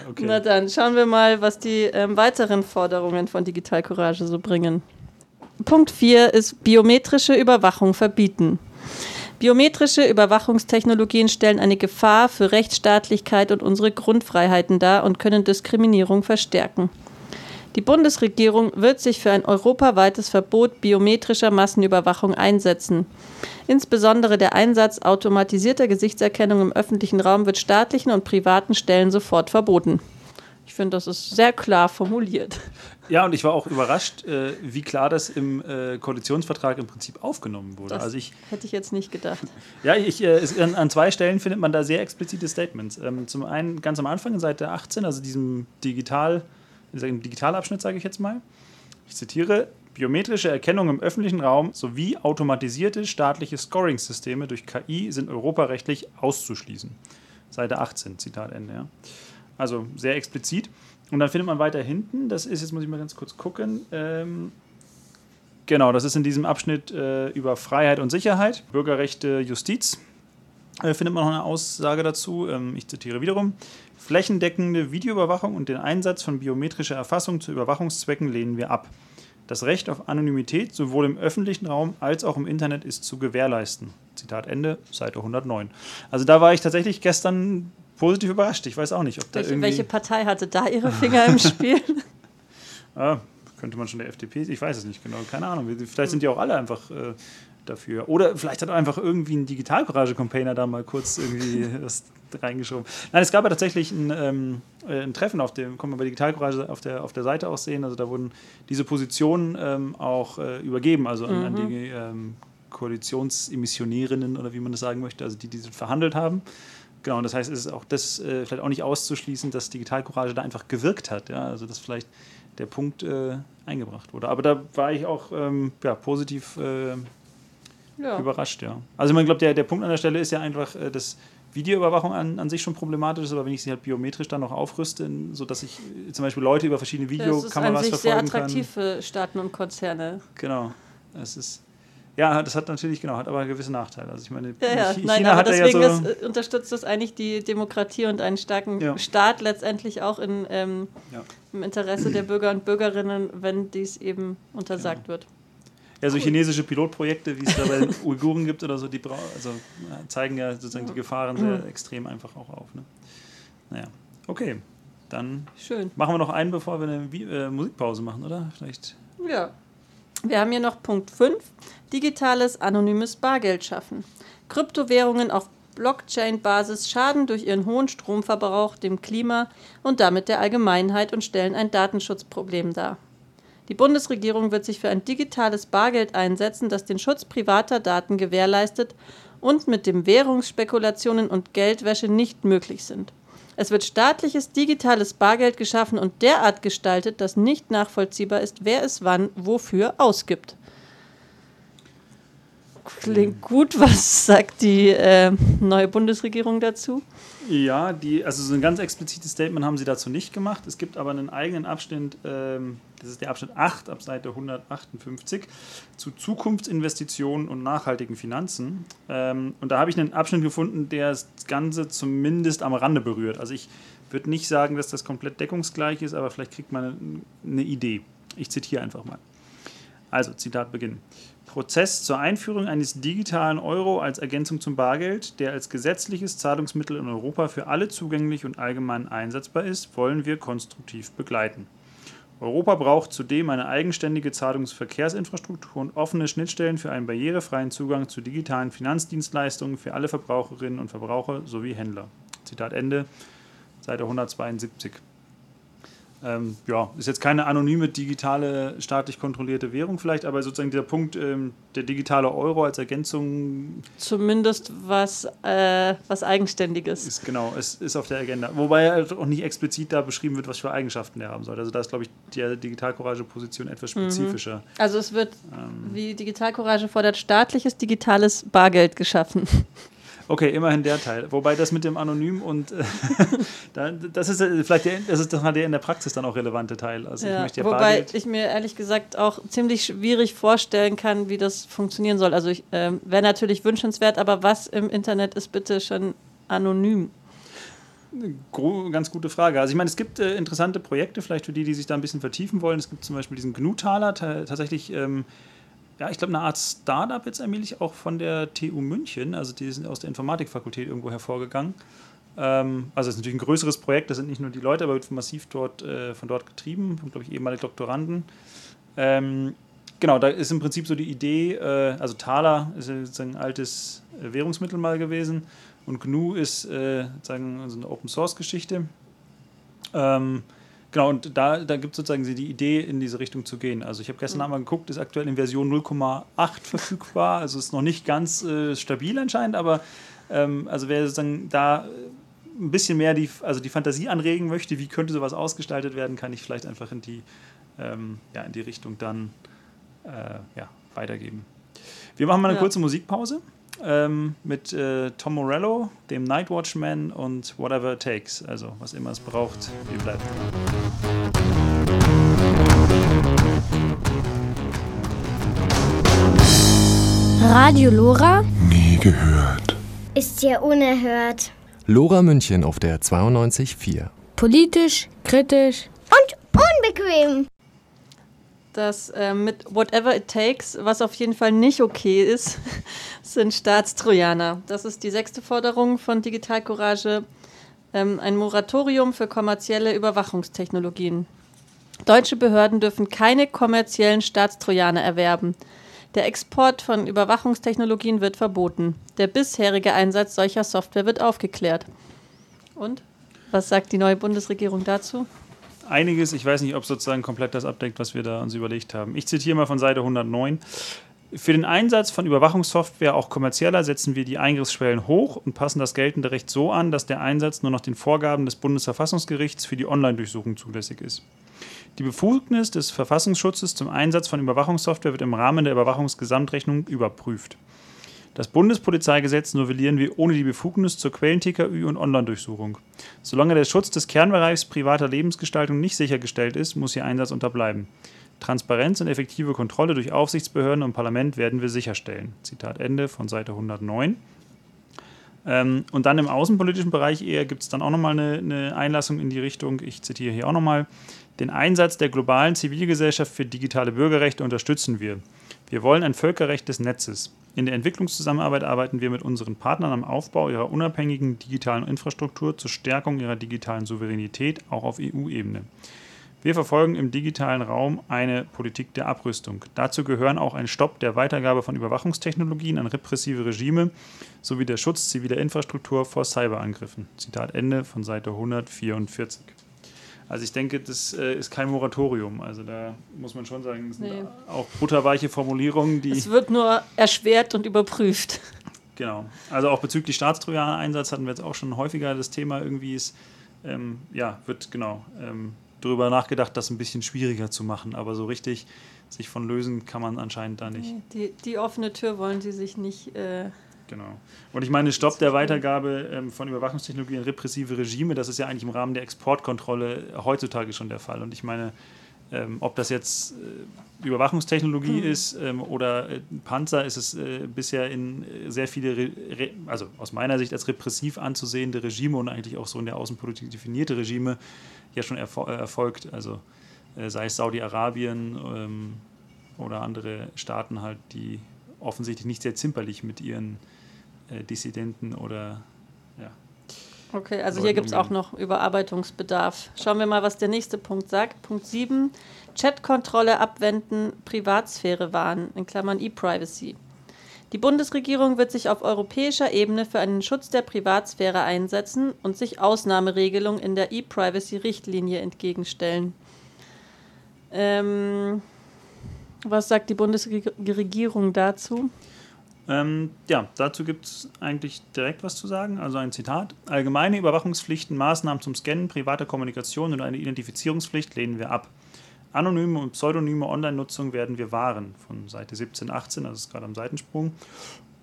okay. Na dann, schauen wir mal, was die ähm, weiteren Forderungen von Digital Courage so bringen. Punkt 4 ist biometrische Überwachung verbieten. Biometrische Überwachungstechnologien stellen eine Gefahr für Rechtsstaatlichkeit und unsere Grundfreiheiten dar und können Diskriminierung verstärken. Die Bundesregierung wird sich für ein europaweites Verbot biometrischer Massenüberwachung einsetzen. Insbesondere der Einsatz automatisierter Gesichtserkennung im öffentlichen Raum wird staatlichen und privaten Stellen sofort verboten. Ich finde, das ist sehr klar formuliert. Ja, und ich war auch überrascht, äh, wie klar das im äh, Koalitionsvertrag im Prinzip aufgenommen wurde. Das also ich, hätte ich jetzt nicht gedacht. Ja, ich, äh, es, an, an, zwei Stellen findet man da sehr explizite Statements. Ähm, zum einen ganz am Anfang, Seite 18, also diesem Digital, diesem Digitalabschnitt, sage ich jetzt mal. Ich zitiere: Biometrische Erkennung im öffentlichen Raum sowie automatisierte staatliche Scoring-Systeme durch KI sind europarechtlich auszuschließen. Seite 18, Zitat Ende. Ja. Also sehr explizit. Und dann findet man weiter hinten, das ist, jetzt muss ich mal ganz kurz gucken, ähm, genau, das ist in diesem Abschnitt äh, über Freiheit und Sicherheit, Bürgerrechte, Justiz. äh, findet man noch eine Aussage dazu. Ähm, ich zitiere wiederum. Flächendeckende Videoüberwachung und den Einsatz von biometrischer Erfassung zu Überwachungszwecken lehnen wir ab. Das Recht auf Anonymität sowohl im öffentlichen Raum als auch im Internet ist zu gewährleisten. Zitat Ende, Seite 109. Also da war ich tatsächlich gestern positiv überrascht. Ich weiß auch nicht, ob da Welche, irgendwie... welche Partei hatte da ihre Finger im Spiel? Ah, könnte man schon der FDP, ich weiß es nicht genau, keine Ahnung. Vielleicht sind die auch alle einfach äh, dafür. Oder vielleicht hat einfach irgendwie ein Digitalcourage-Campaigner da mal kurz irgendwie was reingeschoben. Nein, es gab ja tatsächlich ein, ähm, äh, ein Treffen, auf dem, kann man bei Digitalcourage auf der, auf der Seite auch sehen. Also da wurden diese Positionen ähm, auch äh, übergeben, also an, an die ähm, Koalitionsemissionärinnen oder wie man das sagen möchte, also die, die verhandelt haben. Genau, und das heißt, es ist auch das äh, vielleicht auch nicht auszuschließen, dass Digitalcourage da einfach gewirkt hat. Ja? Also dass vielleicht der Punkt äh, eingebracht wurde. Aber da war ich auch ähm, ja, positiv äh, ja. überrascht, ja. Also man glaubt, der, der Punkt an der Stelle ist ja einfach, äh, dass Videoüberwachung an, an sich schon problematisch ist, aber wenn ich sie halt biometrisch dann noch aufrüste, sodass ich äh, zum Beispiel Leute über verschiedene Das ist an Videokameras sich sehr verfolgen attraktiv kann. für Staaten und Konzerne. Genau. Es ist ja, das hat natürlich, genau, hat aber gewisse Nachteile. Also ich meine, Ja, ja. Chi- Nein, China aber hat ja deswegen so, ist, äh, unterstützt das eigentlich die Demokratie und einen starken Ja. Staat letztendlich auch in, ähm, Ja. im Interesse der Bürger und Bürgerinnen, wenn dies eben untersagt Genau. wird. ja, so chinesische Pilotprojekte, wie es da bei den Uiguren gibt oder so, die also, ja, zeigen ja sozusagen die Gefahren sehr extrem einfach auch auf. Ne? Naja, okay. Dann Schön. machen wir noch einen, bevor wir eine äh, Musikpause machen, oder? Vielleicht. Ja. Wir haben hier noch Punkt 5. Digitales anonymes Bargeld schaffen. Kryptowährungen auf Blockchain-Basis schaden durch ihren hohen Stromverbrauch dem Klima und damit der Allgemeinheit und stellen ein Datenschutzproblem dar. Die Bundesregierung wird sich für ein digitales Bargeld einsetzen, das den Schutz privater Daten gewährleistet und mit dem Währungsspekulationen und Geldwäsche nicht möglich sind. Es wird staatliches digitales Bargeld geschaffen und derart gestaltet, dass nicht nachvollziehbar ist, wer es wann wofür ausgibt. Klingt gut. Was sagt die äh, neue Bundesregierung dazu? Ja, die, also so ein ganz explizites Statement haben sie dazu nicht gemacht. Es gibt aber einen eigenen Abschnitt, ähm, das ist der Abschnitt 8 ab Seite 158, zu Zukunftsinvestitionen und nachhaltigen Finanzen. Ähm, und da habe ich einen Abschnitt gefunden, der das Ganze zumindest am Rande berührt. Also ich würde nicht sagen, dass das komplett deckungsgleich ist, aber vielleicht kriegt man eine, eine Idee. Ich zitiere einfach mal. Also, Zitat beginnen. Prozess zur Einführung eines digitalen Euro als Ergänzung zum Bargeld, der als gesetzliches Zahlungsmittel in Europa für alle zugänglich und allgemein einsetzbar ist, wollen wir konstruktiv begleiten. Europa braucht zudem eine eigenständige Zahlungsverkehrsinfrastruktur und offene Schnittstellen für einen barrierefreien Zugang zu digitalen Finanzdienstleistungen für alle Verbraucherinnen und Verbraucher sowie Händler. Zitat Ende, Seite 172. Ähm, ja, ist jetzt keine anonyme, digitale, staatlich kontrollierte Währung vielleicht, aber sozusagen dieser Punkt, ähm, der digitale Euro als Ergänzung Zumindest was, äh, was Eigenständiges. ist genau, es ist auf der Agenda. Wobei halt auch nicht explizit da beschrieben wird, was für Eigenschaften der haben soll. Also da ist, glaube ich, die Digitalcourage-Position etwas spezifischer. Also es wird, Ähm. wie Digitalcourage fordert, staatliches digitales Bargeld geschaffen. Okay, immerhin der Teil. Wobei das mit dem Anonym und äh, da- das ist äh, vielleicht der, das ist der in der Praxis dann auch relevante Teil. Also ich Ja, möchte ja wobei Bargeld. ich mir ehrlich gesagt auch ziemlich schwierig vorstellen kann, wie das funktionieren soll. Also ich ähm, wäre natürlich wünschenswert, aber was im Internet ist bitte schon anonym? Ganz gute Frage. Also ich meine, es gibt äh, interessante Projekte, vielleicht für die, die sich da ein bisschen vertiefen wollen. Es gibt zum Beispiel diesen GNU-Taler, ta tatsächlich, ähm, ja, ich glaube, eine Art Startup jetzt allmählich auch von der TU München. Also die sind aus der Informatikfakultät irgendwo hervorgegangen. Ähm, also es ist natürlich ein größeres Projekt, das sind nicht nur die Leute, aber wird massiv dort, äh, von dort getrieben, glaube ich, ehemalige Doktoranden. Ähm, genau, da ist im Prinzip so die Idee, äh, also Thaler ist ja sozusagen ein altes äh, Währungsmittel mal gewesen und GNU ist äh, sozusagen so eine Open-Source-Geschichte. Ähm, genau, und da, da gibt es sozusagen die Idee, in diese Richtung zu gehen. Also ich habe gestern einmal geguckt, ist aktuell in Version 0,8 verfügbar, also ist noch nicht ganz äh, stabil anscheinend, aber ähm, also wer sozusagen da äh, ein bisschen mehr die, also die Fantasie anregen möchte, wie könnte sowas ausgestaltet werden, kann ich vielleicht einfach in die, ähm, ja, in die Richtung dann äh, ja, weitergeben. Wir machen mal eine Ja. kurze Musikpause ähm, mit äh, Tom Morello, dem Night Watchman und Whatever It Takes. Also was immer es braucht, wir bleiben dran. Radio Lora. Nie gehört. Ist ja unerhört. Lora München auf der 92.4. Politisch, kritisch und unbequem. Das äh, mit Whatever It Takes, was auf jeden Fall nicht okay ist, sind Staatstrojaner. Das ist die sechste Forderung von Digital Courage. Ähm, ein Moratorium für kommerzielle Überwachungstechnologien. Deutsche Behörden dürfen keine kommerziellen Staatstrojaner erwerben. Der Export von Überwachungstechnologien wird verboten. Der bisherige Einsatz solcher Software wird aufgeklärt. Und? Was sagt die neue Bundesregierung dazu? Einiges, ich weiß nicht, ob sozusagen komplett das abdeckt, was wir da uns überlegt haben. Ich zitiere mal von Seite 109. Für den Einsatz von Überwachungssoftware auch kommerzieller setzen wir die Eingriffsschwellen hoch und passen das geltende Recht so an, dass der Einsatz nur noch den Vorgaben des Bundesverfassungsgerichts für die Online-Durchsuchung zulässig ist. Die Befugnis des Verfassungsschutzes zum Einsatz von Überwachungssoftware wird im Rahmen der Überwachungsgesamtrechnung überprüft. Das Bundespolizeigesetz novellieren wir ohne die Befugnis zur Quellen-TKÜ und Online-Durchsuchung. Solange der Schutz des Kernbereichs privater Lebensgestaltung nicht sichergestellt ist, muss ihr Einsatz unterbleiben. Transparenz und effektive Kontrolle durch Aufsichtsbehörden und Parlament werden wir sicherstellen. Zitat Ende von Seite 109. Ähm, und dann im außenpolitischen Bereich eher gibt es dann auch nochmal eine, eine Einlassung in die Richtung, ich zitiere hier auch nochmal, den Einsatz der globalen Zivilgesellschaft für digitale Bürgerrechte unterstützen wir. Wir wollen ein Völkerrecht des Netzes. In der Entwicklungszusammenarbeit arbeiten wir mit unseren Partnern am Aufbau ihrer unabhängigen digitalen Infrastruktur zur Stärkung ihrer digitalen Souveränität, auch auf EU-Ebene. Wir verfolgen im digitalen Raum eine Politik der Abrüstung. Dazu gehören auch ein Stopp der Weitergabe von Überwachungstechnologien an repressive Regime sowie der Schutz ziviler Infrastruktur vor Cyberangriffen. Zitat Ende von Seite 144. Also ich denke, das äh, ist kein Moratorium. Also da muss man schon sagen, es sind nee. auch butterweiche Formulierungen, die. Es wird nur erschwert und überprüft. Genau. Also auch bezüglich Staatstrojaner-Einsatz hatten wir jetzt auch schon häufiger das Thema irgendwie ist, ähm, ja, wird genau ähm, darüber nachgedacht, das ein bisschen schwieriger zu machen. Aber so richtig sich von lösen kann man anscheinend da nicht. Die, die offene Tür wollen sie sich nicht. Äh Genau. Und ich meine, Stopp der Weitergabe ähm, von Überwachungstechnologie an repressive Regime, das ist ja eigentlich im Rahmen der Exportkontrolle heutzutage schon der Fall. Und ich meine, ähm, ob das jetzt äh, Überwachungstechnologie mhm. ist ähm, oder äh, Panzer, ist es äh, bisher in sehr viele, also aus meiner Sicht als repressiv anzusehende Regime und eigentlich auch so in der Außenpolitik definierte Regime ja schon erfol erfolgt. Also sei es Saudi-Arabien oder andere Staaten halt, die offensichtlich nicht sehr zimperlich mit ihren äh, Dissidenten oder ja. Okay, also hier gibt es auch noch Überarbeitungsbedarf. Schauen wir mal, was der nächste Punkt sagt. Punkt 7, Chatkontrolle abwenden, Privatsphäre wahren, in Klammern E-Privacy. Die Bundesregierung wird sich auf europäischer Ebene für einen Schutz der Privatsphäre einsetzen und sich Ausnahmeregelungen in der E-Privacy-Richtlinie entgegenstellen. Ähm, was sagt die Bundesregierung dazu? Ähm, ja, dazu gibt es eigentlich direkt was zu sagen. Also ein Zitat. Allgemeine Überwachungspflichten, Maßnahmen zum Scannen, private Kommunikation und eine Identifizierungspflicht lehnen wir ab. Anonyme und pseudonyme Online-Nutzung werden wir wahren. Von Seite 17, 18, das ist gerade am Seitensprung.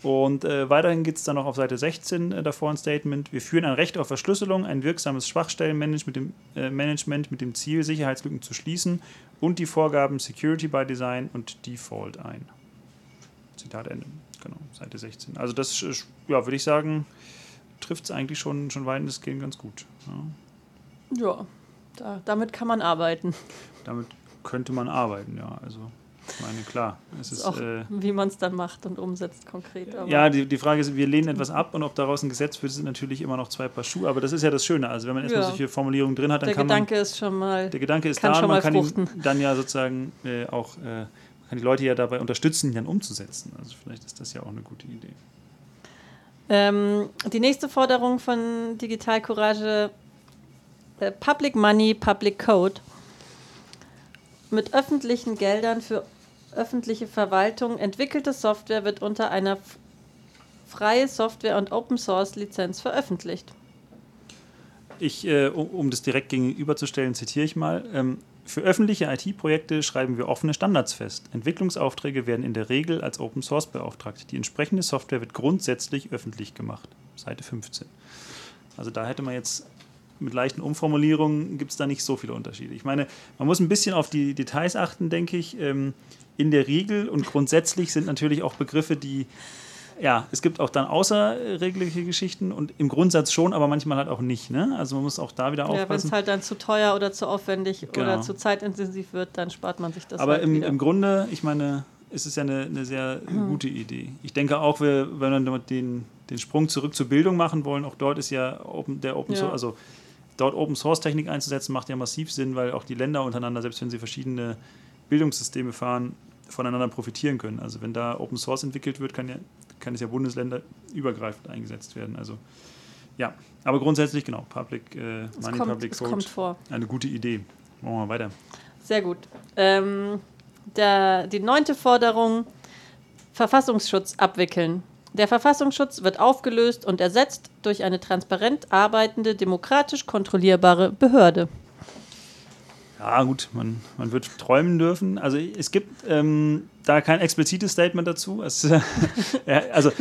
Und äh, weiterhin gibt es dann noch auf Seite 16 äh, davor ein Statement. Wir führen ein Recht auf Verschlüsselung, ein wirksames Schwachstellenmanagement äh, mit dem Ziel, Sicherheitslücken zu schließen und die Vorgaben Security by Design und Default ein. Zitat Ende genau, Seite 16. Also das, ja, würde ich sagen, trifft es eigentlich schon, schon weitestgehend ganz gut. Ja, ja da, damit kann man arbeiten. Damit könnte man arbeiten, ja. Also ich meine, klar. Es ist, auch, äh, wie man es dann macht und umsetzt konkret. ja, die, die Frage ist, wir lehnen etwas ab und ob daraus ein Gesetz wird, sind natürlich immer noch zwei Paar Schuhe. Aber das ist ja das Schöne. Also wenn man erstmal ja. solche Formulierungen drin hat, dann der kann Gedanke man... Ist schon mal, der Gedanke ist da und man kann ihn dann ja sozusagen äh, auch... Äh, kann die Leute ja dabei unterstützen, ihn dann umzusetzen. Also vielleicht ist das ja auch eine gute Idee. Ähm, die nächste Forderung von Digital Courage, äh, Public Money, Public Code. Mit öffentlichen Geldern für öffentliche Verwaltung entwickelte Software wird unter einer freie Software- und Open-Source-Lizenz veröffentlicht. Ich, äh, um, um, das direkt gegenüberzustellen, zitiere ich mal. Ähm, für öffentliche IT-Projekte schreiben wir offene Standards fest. Entwicklungsaufträge werden in der Regel als Open Source beauftragt. Die entsprechende Software wird grundsätzlich öffentlich gemacht. Seite 15. Also da hätte man jetzt mit leichten Umformulierungen gibt es da nicht so viele Unterschiede. Ich meine, man muss ein bisschen auf die Details achten, denke ich. Ähm, in der Regel und grundsätzlich sind natürlich auch Begriffe, die ja, es gibt auch dann außerrechtliche Geschichten und im Grundsatz schon, aber manchmal halt auch nicht. Ne? Also man muss auch da wieder Ja, wenn aufpassen. es halt dann zu teuer oder zu aufwendig Genau. oder zu zeitintensiv wird, dann spart man sich das aber halt im, wieder. im Grunde, ich meine, ist es ja eine, eine sehr gute Idee. Ich denke auch, wir, wenn wir den, den Sprung zurück zur Bildung machen wollen, auch dort ist ja Open, der Open Ja. Source, also dort Open Source Technik einzusetzen, macht ja massiv Sinn, weil auch die Länder untereinander, selbst wenn sie verschiedene Bildungssysteme fahren, voneinander profitieren können. Also wenn da Open Source entwickelt wird, kann, ja, kann es ja bundesländerübergreifend eingesetzt werden. Also ja, aber grundsätzlich genau, Public äh, es Money, kommt, Public Code, kommt vor. eine gute Idee. Machen wir mal weiter. Sehr gut. Ähm, der, die neunte Forderung, Verfassungsschutz abwickeln. Der Verfassungsschutz wird aufgelöst und ersetzt durch eine transparent arbeitende, demokratisch kontrollierbare Behörde. Ja, gut, man, man wird träumen dürfen. Also es gibt ähm, da kein explizites Statement dazu. Es, äh, also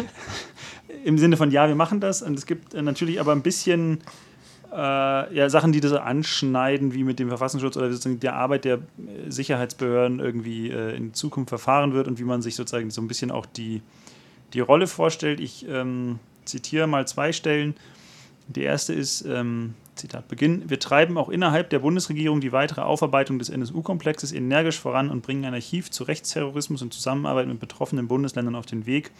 im Sinne von ja, wir machen das. Und es gibt äh, natürlich aber ein bisschen äh, ja, Sachen, die das anschneiden, wie mit dem Verfassungsschutz oder sozusagen der Arbeit der äh, Sicherheitsbehörden irgendwie äh, in Zukunft verfahren wird und wie man sich sozusagen so ein bisschen auch die, die Rolle vorstellt. Ich ähm, zitiere mal zwei Stellen. Die erste ist, ähm, Zitat Beginn, wir treiben auch innerhalb der Bundesregierung die weitere Aufarbeitung des NSU-Komplexes energisch voran und bringen ein Archiv zu Rechtsterrorismus und Zusammenarbeit mit betroffenen Bundesländern auf den Weg.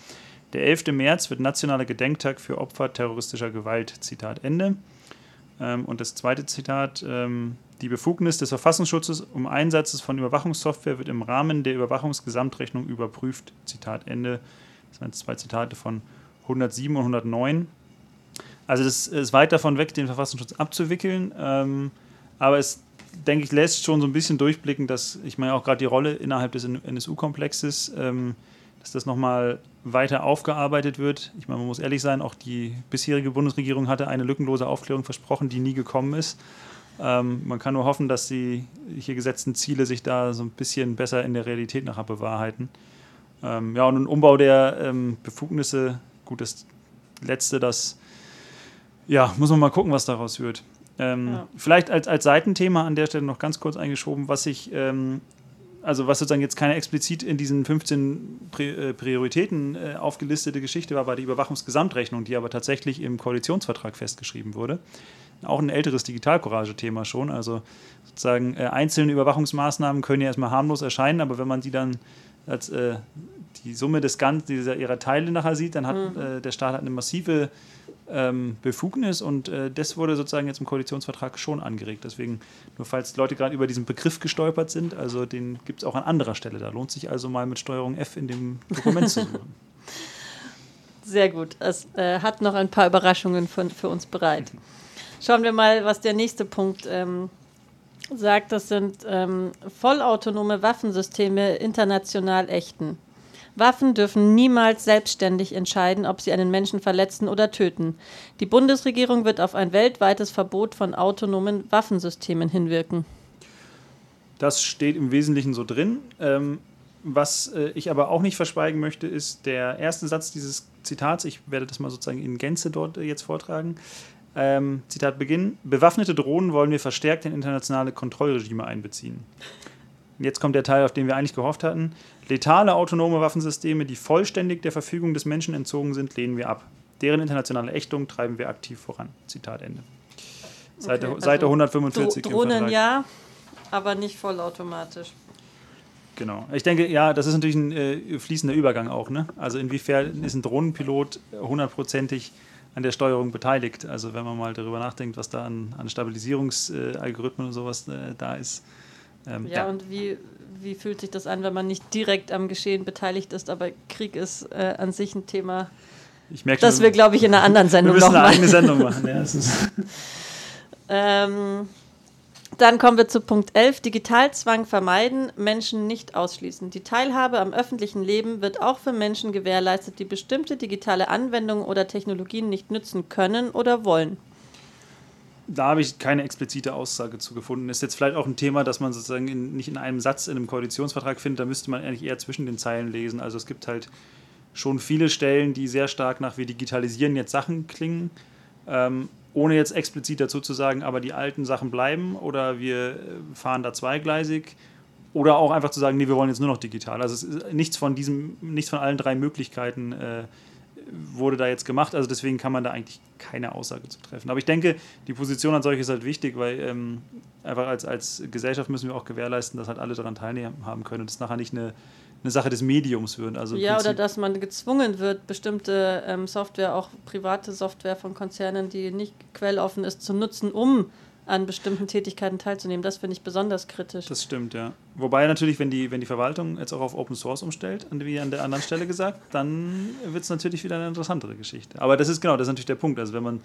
Der 11. März wird nationaler Gedenktag für Opfer terroristischer Gewalt. Zitat Ende. Ähm, und das zweite Zitat, ähm, die Befugnis des Verfassungsschutzes um Einsatzes von Überwachungssoftware wird im Rahmen der Überwachungsgesamtrechnung überprüft. Zitat Ende. Das waren zwei Zitate von 107 und 109. Also das ist weit davon weg, den Verfassungsschutz abzuwickeln. Ähm, aber es, denke ich, lässt schon so ein bisschen durchblicken, dass, ich meine auch gerade die Rolle innerhalb des NSU-Komplexes, ähm, dass das nochmal weiter aufgearbeitet wird. Ich meine, man muss ehrlich sein, auch die bisherige Bundesregierung hatte eine lückenlose Aufklärung versprochen, die nie gekommen ist. Ähm, man kann nur hoffen, dass die hier gesetzten Ziele sich da so ein bisschen besser in der Realität nachher bewahrheiten. Ähm, ja, und ein Umbau der ähm, Befugnisse, gut, das letzte, das ja, muss man mal gucken, was daraus wird. Ähm, Ja. Vielleicht als, als Seitenthema an der Stelle noch ganz kurz eingeschoben, was ich, ähm, also was sozusagen jetzt keine explizit in diesen 15 Pri äh, Prioritäten äh, aufgelistete Geschichte war, war die Überwachungsgesamtrechnung, die aber tatsächlich im Koalitionsvertrag festgeschrieben wurde. Auch ein älteres Digitalcourage-Thema schon. Also sozusagen äh, einzelne Überwachungsmaßnahmen können ja erstmal harmlos erscheinen, aber wenn man die dann als äh, die Summe des Ganzen, dieser ihrer Teile nachher sieht, dann hat äh, der Staat hat eine massive ähm, Befugnis und äh, das wurde sozusagen jetzt im Koalitionsvertrag schon angeregt. Deswegen, nur falls Leute gerade über diesen Begriff gestolpert sind, also den gibt es auch an anderer Stelle. Da lohnt sich also mal mit Steuerung F in dem Dokument zu suchen. Sehr gut. Es äh, hat noch ein paar Überraschungen von, für uns bereit. Schauen wir mal, was der nächste Punkt ähm, sagt. Das sind ähm, vollautonome Waffensysteme international ächten. Waffen dürfen niemals selbstständig entscheiden, ob sie einen Menschen verletzen oder töten. Die Bundesregierung wird auf ein weltweites Verbot von autonomen Waffensystemen hinwirken. Das steht im Wesentlichen so drin. Ähm, was äh, ich aber auch nicht verschweigen möchte, ist der erste Satz dieses Zitats. Ich werde das mal sozusagen in Gänze dort äh, jetzt vortragen. Ähm, Zitat Beginn. Bewaffnete Drohnen wollen wir verstärkt in internationale Kontrollregime einbeziehen. Jetzt kommt der Teil, auf den wir eigentlich gehofft hatten. Letale autonome Waffensysteme, die vollständig der Verfügung des Menschen entzogen sind, lehnen wir ab. Deren internationale Ächtung treiben wir aktiv voran. Zitat Ende. Seite, Okay, Seite also 145 Dro im Drohnen Vertrag. ja, aber nicht vollautomatisch. Genau. Ich denke, ja, das ist natürlich ein äh, fließender Übergang auch. Ne? Also inwiefern ist ein Drohnenpilot hundertprozentig an der Steuerung beteiligt? Also wenn man mal darüber nachdenkt, was da an, an Stabilisierungsalgorithmen und sowas äh, da ist. Ähm, Ja, und wie, wie fühlt sich das an, wenn man nicht direkt am Geschehen beteiligt ist, aber Krieg ist äh, an sich ein Thema, ich merke das wir, glaube ich, in einer anderen wir Sendung müssen eine nochmal. eigene Sendung machen. Ja, es ist Ähm, dann kommen wir zu Punkt 11. Digitalzwang vermeiden, Menschen nicht ausschließen. Die Teilhabe am öffentlichen Leben wird auch für Menschen gewährleistet, die bestimmte digitale Anwendungen oder Technologien nicht nützen können oder wollen. Da habe ich keine explizite Aussage zu gefunden. Ist jetzt vielleicht auch ein Thema, das man sozusagen in, nicht in einem Satz in einem Koalitionsvertrag findet. Da müsste man eigentlich eher zwischen den Zeilen lesen. Also es gibt halt schon viele Stellen, die sehr stark nach wir digitalisieren jetzt Sachen klingen. Ähm, ohne jetzt explizit dazu zu sagen, aber die alten Sachen bleiben oder wir äh, fahren da zweigleisig. Oder auch einfach zu sagen, nee, wir wollen jetzt nur noch digital. Also es ist nichts von diesem, nichts von allen drei Möglichkeiten äh, wurde da jetzt gemacht. Also deswegen kann man da eigentlich keine Aussage zu treffen. Aber ich denke, die Position als solche ist halt wichtig, weil ähm, einfach als, als Gesellschaft müssen wir auch gewährleisten, dass halt alle daran teilnehmen haben können und es nachher nicht eine, eine Sache des Mediums wird. Also Ja, oder dass man gezwungen wird, bestimmte ähm, Software, auch private Software von Konzernen, die nicht quelloffen ist, zu nutzen, um an bestimmten Tätigkeiten teilzunehmen. Das finde ich besonders kritisch. Das stimmt, ja. Wobei natürlich, wenn die, wenn die Verwaltung jetzt auch auf Open Source umstellt, wie an der anderen Stelle gesagt, dann wird es natürlich wieder eine interessantere Geschichte. Aber das ist genau, das ist natürlich der Punkt. Also wenn man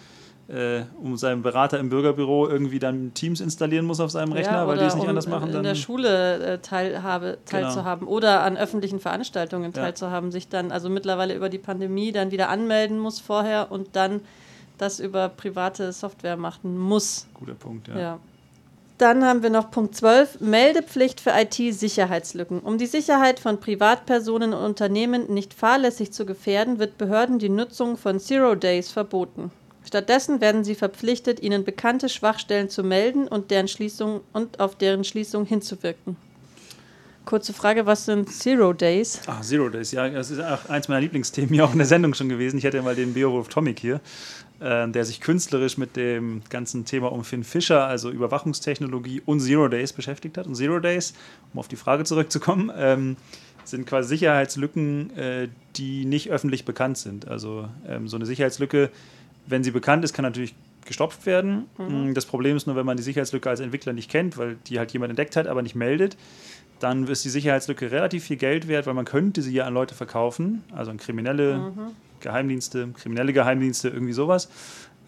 äh, um seinem Berater im Bürgerbüro irgendwie dann Teams installieren muss auf seinem Rechner, Ja, weil die es nicht um anders machen, in dann der Schule äh, teilhabe, Genau. teilzuhaben oder an öffentlichen Veranstaltungen Ja. teilzuhaben, sich dann also mittlerweile über die Pandemie dann wieder anmelden muss vorher und dann das über private Software machen muss. guter Punkt, ja. Ja. Dann haben wir noch Punkt 12, Meldepflicht für IT-Sicherheitslücken. Um die Sicherheit von Privatpersonen und Unternehmen nicht fahrlässig zu gefährden, wird Behörden die Nutzung von Zero Days verboten. Stattdessen werden sie verpflichtet, ihnen bekannte Schwachstellen zu melden und, deren Schließung, und auf deren Schließung hinzuwirken. Kurze Frage, was sind Zero Days? Ah, Zero Days, ja, das ist auch eins meiner Lieblingsthemen hier auch in der Sendung schon gewesen. Ich hatte ja mal den Beowulf Tomic hier, äh, der sich künstlerisch mit dem ganzen Thema um Finn Fischer, also Überwachungstechnologie und Zero Days beschäftigt hat. Und Zero Days, um auf die Frage zurückzukommen, ähm, sind quasi Sicherheitslücken, äh, die nicht öffentlich bekannt sind. Also ähm, so eine Sicherheitslücke, wenn sie bekannt ist, kann natürlich gestopft werden. Mm, Das Problem ist nur, wenn man die Sicherheitslücke als Entwickler nicht kennt, weil die halt jemand entdeckt hat, aber nicht meldet, dann ist die Sicherheitslücke relativ viel Geld wert, weil man könnte sie ja an Leute verkaufen, also an kriminelle Geheimdienste, kriminelle Geheimdienste, irgendwie sowas,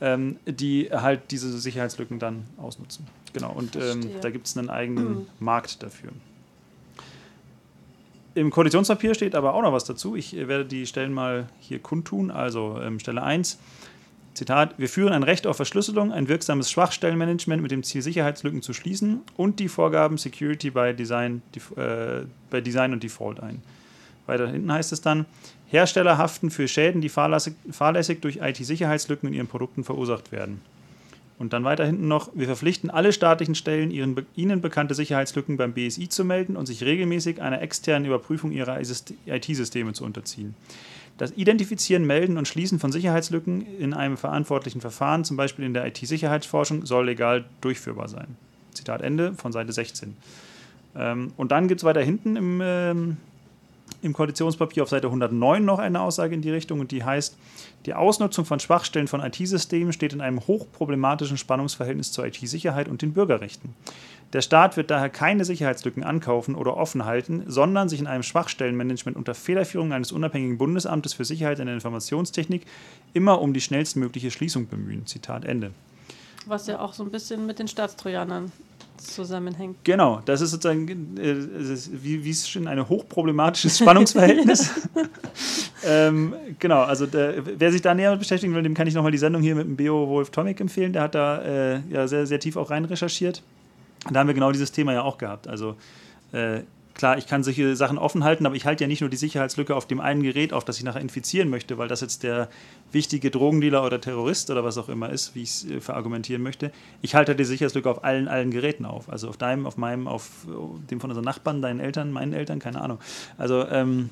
ähm, die halt diese Sicherheitslücken dann ausnutzen. Genau, und ähm, da gibt es einen eigenen Markt dafür. Im Koalitionspapier steht aber auch noch was dazu. Ich äh, werde die Stellen mal hier kundtun. Also ähm, Stelle 1, Zitat, wir führen ein Recht auf Verschlüsselung, ein wirksames Schwachstellenmanagement mit dem Ziel, Sicherheitslücken zu schließen und die Vorgaben Security by Design, äh, bei Design und Default ein. Weiter hinten heißt es dann, Hersteller haften für Schäden, die fahrlässig, fahrlässig durch IT-Sicherheitslücken in ihren Produkten verursacht werden. Und dann weiter hinten noch, wir verpflichten alle staatlichen Stellen, ihren, ihnen bekannte Sicherheitslücken beim BSI zu melden und sich regelmäßig einer externen Überprüfung ihrer IT-Systeme zu unterziehen. Das Identifizieren, Melden und Schließen von Sicherheitslücken in einem verantwortlichen Verfahren, zum Beispiel in der IT-Sicherheitsforschung, soll legal durchführbar sein. Zitat Ende von Seite 16. Ähm, und dann gibt es weiter hinten im, ähm, im Koalitionspapier auf Seite 109 noch eine Aussage in die Richtung und die heißt, die Ausnutzung von Schwachstellen von IT-Systemen steht in einem hochproblematischen Spannungsverhältnis zur IT-Sicherheit und den Bürgerrechten. Der Staat wird daher keine Sicherheitslücken ankaufen oder offen halten, sondern sich in einem Schwachstellenmanagement unter Federführung eines unabhängigen Bundesamtes für Sicherheit in der Informationstechnik immer um die schnellstmögliche Schließung bemühen. Zitat Ende. Was ja auch so ein bisschen mit den Staatstrojanern zusammenhängt. Genau, das ist sozusagen, äh, ist, wie, wie es schon ein hochproblematisches Spannungsverhältnis. ähm, genau, also der, wer sich da näher mit beschäftigen will, dem kann ich nochmal die Sendung hier mit dem Beowulf Tomic empfehlen. Der hat da äh, ja sehr, sehr tief auch rein recherchiert. Und da haben wir genau dieses Thema ja auch gehabt. Also äh, klar, ich kann solche Sachen offen halten, aber ich halte ja nicht nur die Sicherheitslücke auf dem einen Gerät auf, das ich nachher infizieren möchte, weil das jetzt der wichtige Drogendealer oder Terrorist oder was auch immer ist, wie ich es äh, verargumentieren möchte. Ich halte die Sicherheitslücke auf allen, allen Geräten auf. Also auf deinem, auf meinem, auf äh, dem von unseren Nachbarn, deinen Eltern, meinen Eltern, keine Ahnung. Also ähm,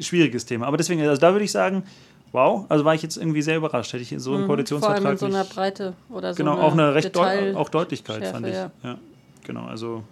schwieriges Thema. Aber deswegen, also da würde ich sagen, wow, also war ich jetzt irgendwie sehr überrascht. Hätte ich so im Mhm, Vor Koalitionsvertrag allem in so einer Breite oder so. Genau, auch eine recht Deu Detail- auch Deutlichkeit, Schärfe, fand ich. ja. Ja. genau, also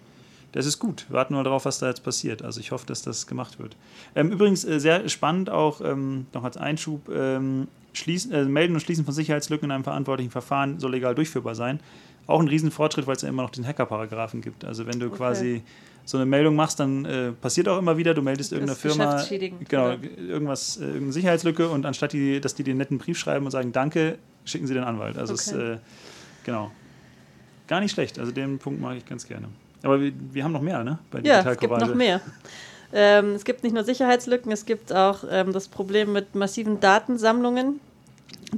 das ist gut. Wir warten mal darauf, was da jetzt passiert. Also ich hoffe, dass das gemacht wird. Ähm, übrigens äh, sehr spannend auch ähm, noch als Einschub, ähm, schließen, äh, Melden und Schließen von Sicherheitslücken in einem verantwortlichen Verfahren soll legal durchführbar sein. Auch ein Riesenfortschritt, weil es ja immer noch den Hacker-Paragraphen gibt. Also wenn du Okay. quasi so eine Meldung machst, dann äh, passiert auch immer wieder, du meldest Das irgendeiner Firma genau, oder? irgendwas, äh, irgendeine Sicherheitslücke und anstatt die, dass die dir einen netten Brief schreiben und sagen Danke, schicken sie den Anwalt. Also es, Okay. äh, genau. Gar nicht schlecht. Also den Punkt mag ich ganz gerne. Aber wir, wir haben noch mehr, ne? Bei Ja, es gibt noch mehr. Ähm, es gibt nicht nur Sicherheitslücken, es gibt auch ähm, das Problem mit massiven Datensammlungen.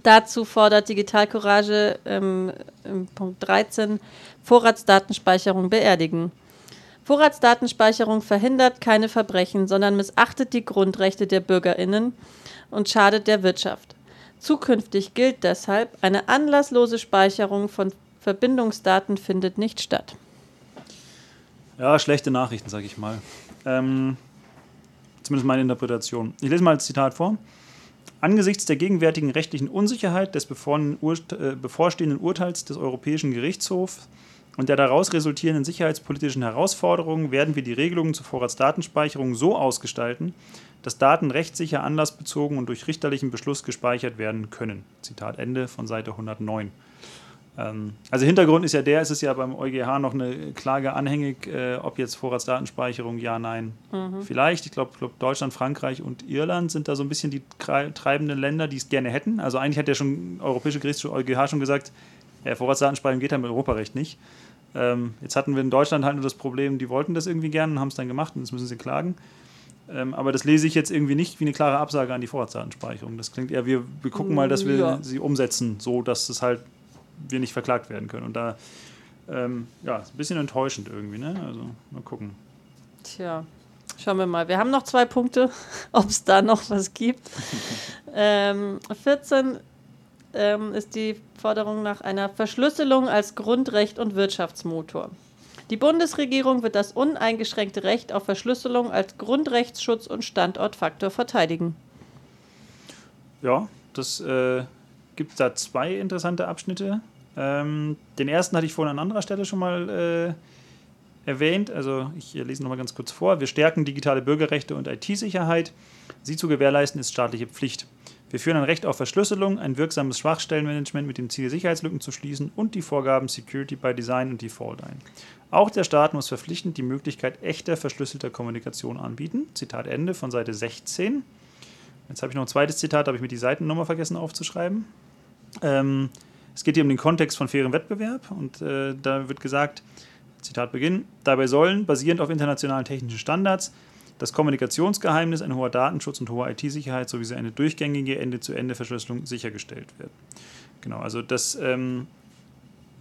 Dazu fordert Digitalcourage ähm, im Punkt 13 Vorratsdatenspeicherung beerdigen. Vorratsdatenspeicherung verhindert keine Verbrechen, sondern missachtet die Grundrechte der Bürgerinnen und schadet der Wirtschaft. Zukünftig gilt deshalb, eine anlasslose Speicherung von Verbindungsdaten findet nicht statt. Ja, schlechte Nachrichten, sag ich mal. Ähm, zumindest meine Interpretation. Ich lese mal das Zitat vor. Angesichts der gegenwärtigen rechtlichen Unsicherheit des äh, bevorstehenden Urteils des Europäischen Gerichtshofs und der daraus resultierenden sicherheitspolitischen Herausforderungen werden wir die Regelungen zur Vorratsdatenspeicherung so ausgestalten, dass Daten rechtssicher anlassbezogen und durch richterlichen Beschluss gespeichert werden können. Zitat Ende von Seite 109. Ähm, also Hintergrund ist ja der, es ist ja beim EuGH noch eine Klage anhängig, äh, ob jetzt Vorratsdatenspeicherung ja, nein, mhm. vielleicht. Ich glaube, glaub Deutschland, Frankreich und Irland sind da so ein bisschen die treibenden Länder, die es gerne hätten. Also eigentlich hat ja schon Europäische Gerichtshof EuGH schon gesagt, ja, Vorratsdatenspeicherung geht ja mit Europarecht nicht. Ähm, jetzt hatten wir in Deutschland halt nur das Problem, die wollten das irgendwie gerne und haben es dann gemacht und jetzt müssen sie klagen. Ähm, aber das lese ich jetzt irgendwie nicht wie eine klare Absage an die Vorratsdatenspeicherung. Das klingt eher, wir, wir gucken mal, dass wir ja. sie umsetzen, so dass es halt wir nicht verklagt werden können. Und da, ähm, ja, ist ein bisschen enttäuschend irgendwie, ne? Also mal gucken. Tja, schauen wir mal. Wir haben noch zwei Punkte, ob es da noch was gibt. ähm, 14 ähm, ist die Forderung nach einer Verschlüsselung als Grundrecht und Wirtschaftsmotor. Die Bundesregierung wird das uneingeschränkte Recht auf Verschlüsselung als Grundrechtsschutz und Standortfaktor verteidigen. Ja, das äh, gibt da zwei interessante Abschnitte. Ähm, den ersten hatte ich vorhin an anderer Stelle schon mal äh, erwähnt. Also ich äh, lese nochmal ganz kurz vor. Wir stärken digitale Bürgerrechte und IT-Sicherheit. Sie zu gewährleisten ist staatliche Pflicht. Wir führen ein Recht auf Verschlüsselung, ein wirksames Schwachstellenmanagement mit dem Ziel, Sicherheitslücken zu schließen und die Vorgaben Security by Design und Default ein. Auch der Staat muss verpflichtend die Möglichkeit echter verschlüsselter Kommunikation anbieten. Zitat Ende von Seite 16. Jetzt habe ich noch ein zweites Zitat, da habe ich mir die Seitennummer vergessen aufzuschreiben. Ähm, es geht hier um den Kontext von fairem Wettbewerb und äh, da wird gesagt, Zitat Beginn, dabei sollen, basierend auf internationalen technischen Standards, das Kommunikationsgeheimnis, ein hoher Datenschutz und hohe IT-Sicherheit sowie eine durchgängige Ende-zu-Ende-Verschlüsselung sichergestellt werden. Genau, also das, ähm,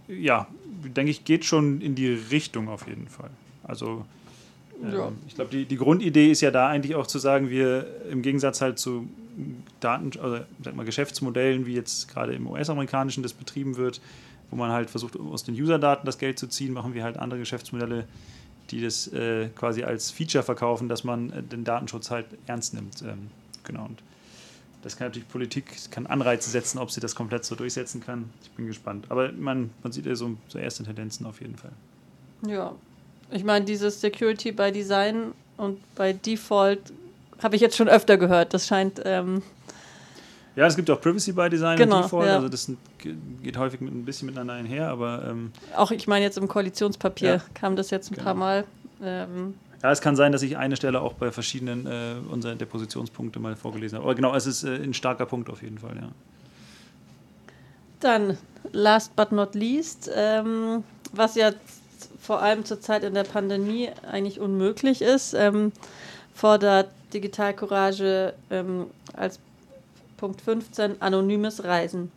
ja, denke ich, geht schon in die Richtung auf jeden Fall. Also ähm, ja. ich glaube, die, die Grundidee ist ja da eigentlich auch zu sagen, wir im Gegensatz halt zu Daten, also sag mal, Geschäftsmodellen, wie jetzt gerade im US-amerikanischen das betrieben wird, wo man halt versucht, aus den User-Daten das Geld zu ziehen, machen wir halt andere Geschäftsmodelle, die das äh, quasi als Feature verkaufen, dass man äh, den Datenschutz halt ernst nimmt. Ähm, genau. Und das kann natürlich Politik, kann Anreize setzen, ob sie das komplett so durchsetzen kann. Ich bin gespannt. Aber man, man sieht ja so, so erste Tendenzen auf jeden Fall. Ja. Ich meine, dieses Security by Design und bei Default habe ich jetzt schon öfter gehört. Das scheint. Ähm ja, es gibt auch Privacy by Design genau, und Default. Ja. Also das geht häufig mit ein bisschen miteinander einher, aber. Ähm auch ich meine, jetzt im Koalitionspapier ja. kam das jetzt ein genau. paar Mal. Ähm ja, es kann sein, dass ich eine Stelle auch bei verschiedenen äh, unserer Depositionspunkte mal vorgelesen habe. Aber genau, es ist äh, ein starker Punkt auf jeden Fall, ja. Dann, last but not least, ähm, was ja vor allem zurzeit in der Pandemie eigentlich unmöglich ist, ähm, Digitalcourage ähm, als Punkt 15 anonymes Reisen.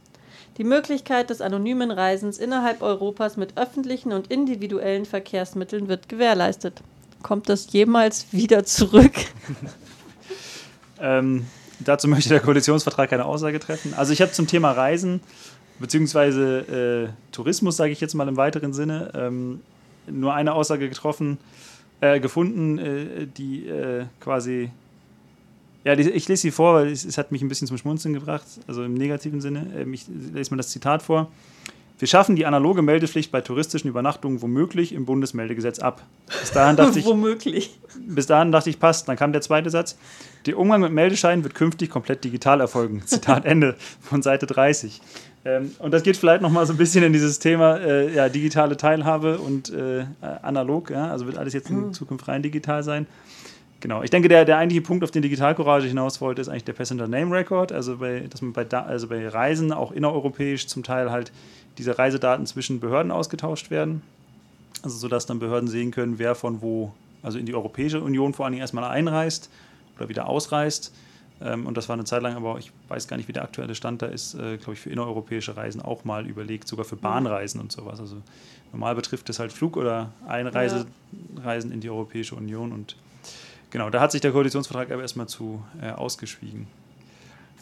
Die Möglichkeit des anonymen Reisens innerhalb Europas mit öffentlichen und individuellen Verkehrsmitteln wird gewährleistet. Kommt das jemals wieder zurück? ähm, dazu möchte der Koalitionsvertrag keine Aussage treffen. Also ich habe zum Thema Reisen beziehungsweise äh, Tourismus, sage ich jetzt mal im weiteren Sinne, ähm, nur eine Aussage getroffen, äh, gefunden, äh, die äh, quasi. Ja, ich lese sie vor, weil es, es, hat mich ein bisschen zum Schmunzeln gebracht, also im negativen Sinne. Ähm, ich lese mal das Zitat vor. Wir schaffen die analoge Meldepflicht bei touristischen Übernachtungen womöglich im Bundesmeldegesetz ab. Bis dahin dachte ich, womöglich. Bis dahin dachte ich, passt. Dann kam der zweite Satz. Der Umgang mit Meldescheinen wird künftig komplett digital erfolgen. Zitat Ende von Seite 30. Ähm, und das geht vielleicht nochmal so ein bisschen in dieses Thema äh, ja, digitale Teilhabe und äh, analog. Ja? Also wird alles jetzt in hm. Zukunft rein digital sein. Genau. Ich denke, der, der eigentliche Punkt, auf den Digitalcourage hinaus wollte, ist eigentlich der Passenger Name Record. Also, bei, dass man bei, also bei Reisen auch innereuropäisch zum Teil halt diese Reisedaten zwischen Behörden ausgetauscht werden. Also, sodass dann Behörden sehen können, wer von wo, also in die Europäische Union vor allen Dingen erstmal einreist oder wieder ausreist ähm, und das war eine Zeit lang, aber ich weiß gar nicht, wie der aktuelle Stand da ist, äh, glaube ich, für innereuropäische Reisen auch mal überlegt, sogar für Bahnreisen und sowas. Also normal betrifft es halt Flug- oder Einreisen ja. in die Europäische Union und genau, da hat sich der Koalitionsvertrag aber erstmal zu äh, ausgeschwiegen.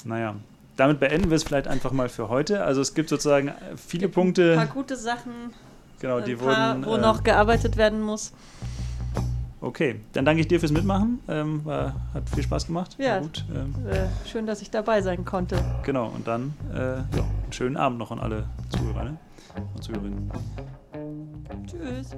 Naja, damit beenden wir es vielleicht einfach mal für heute. Also es gibt sozusagen viele Punkte. Ein paar gute Sachen, genau, die paar, wurden, wo äh, noch gearbeitet werden muss. Okay, dann danke ich dir fürs Mitmachen. Ähm, war, hat viel Spaß gemacht. Ja. Gut. Ähm, Äh, schön, dass ich dabei sein konnte. genau, und dann äh, ja, einen schönen Abend noch an alle Zuhörer ne? und Zuhörerinnen. Tschüss.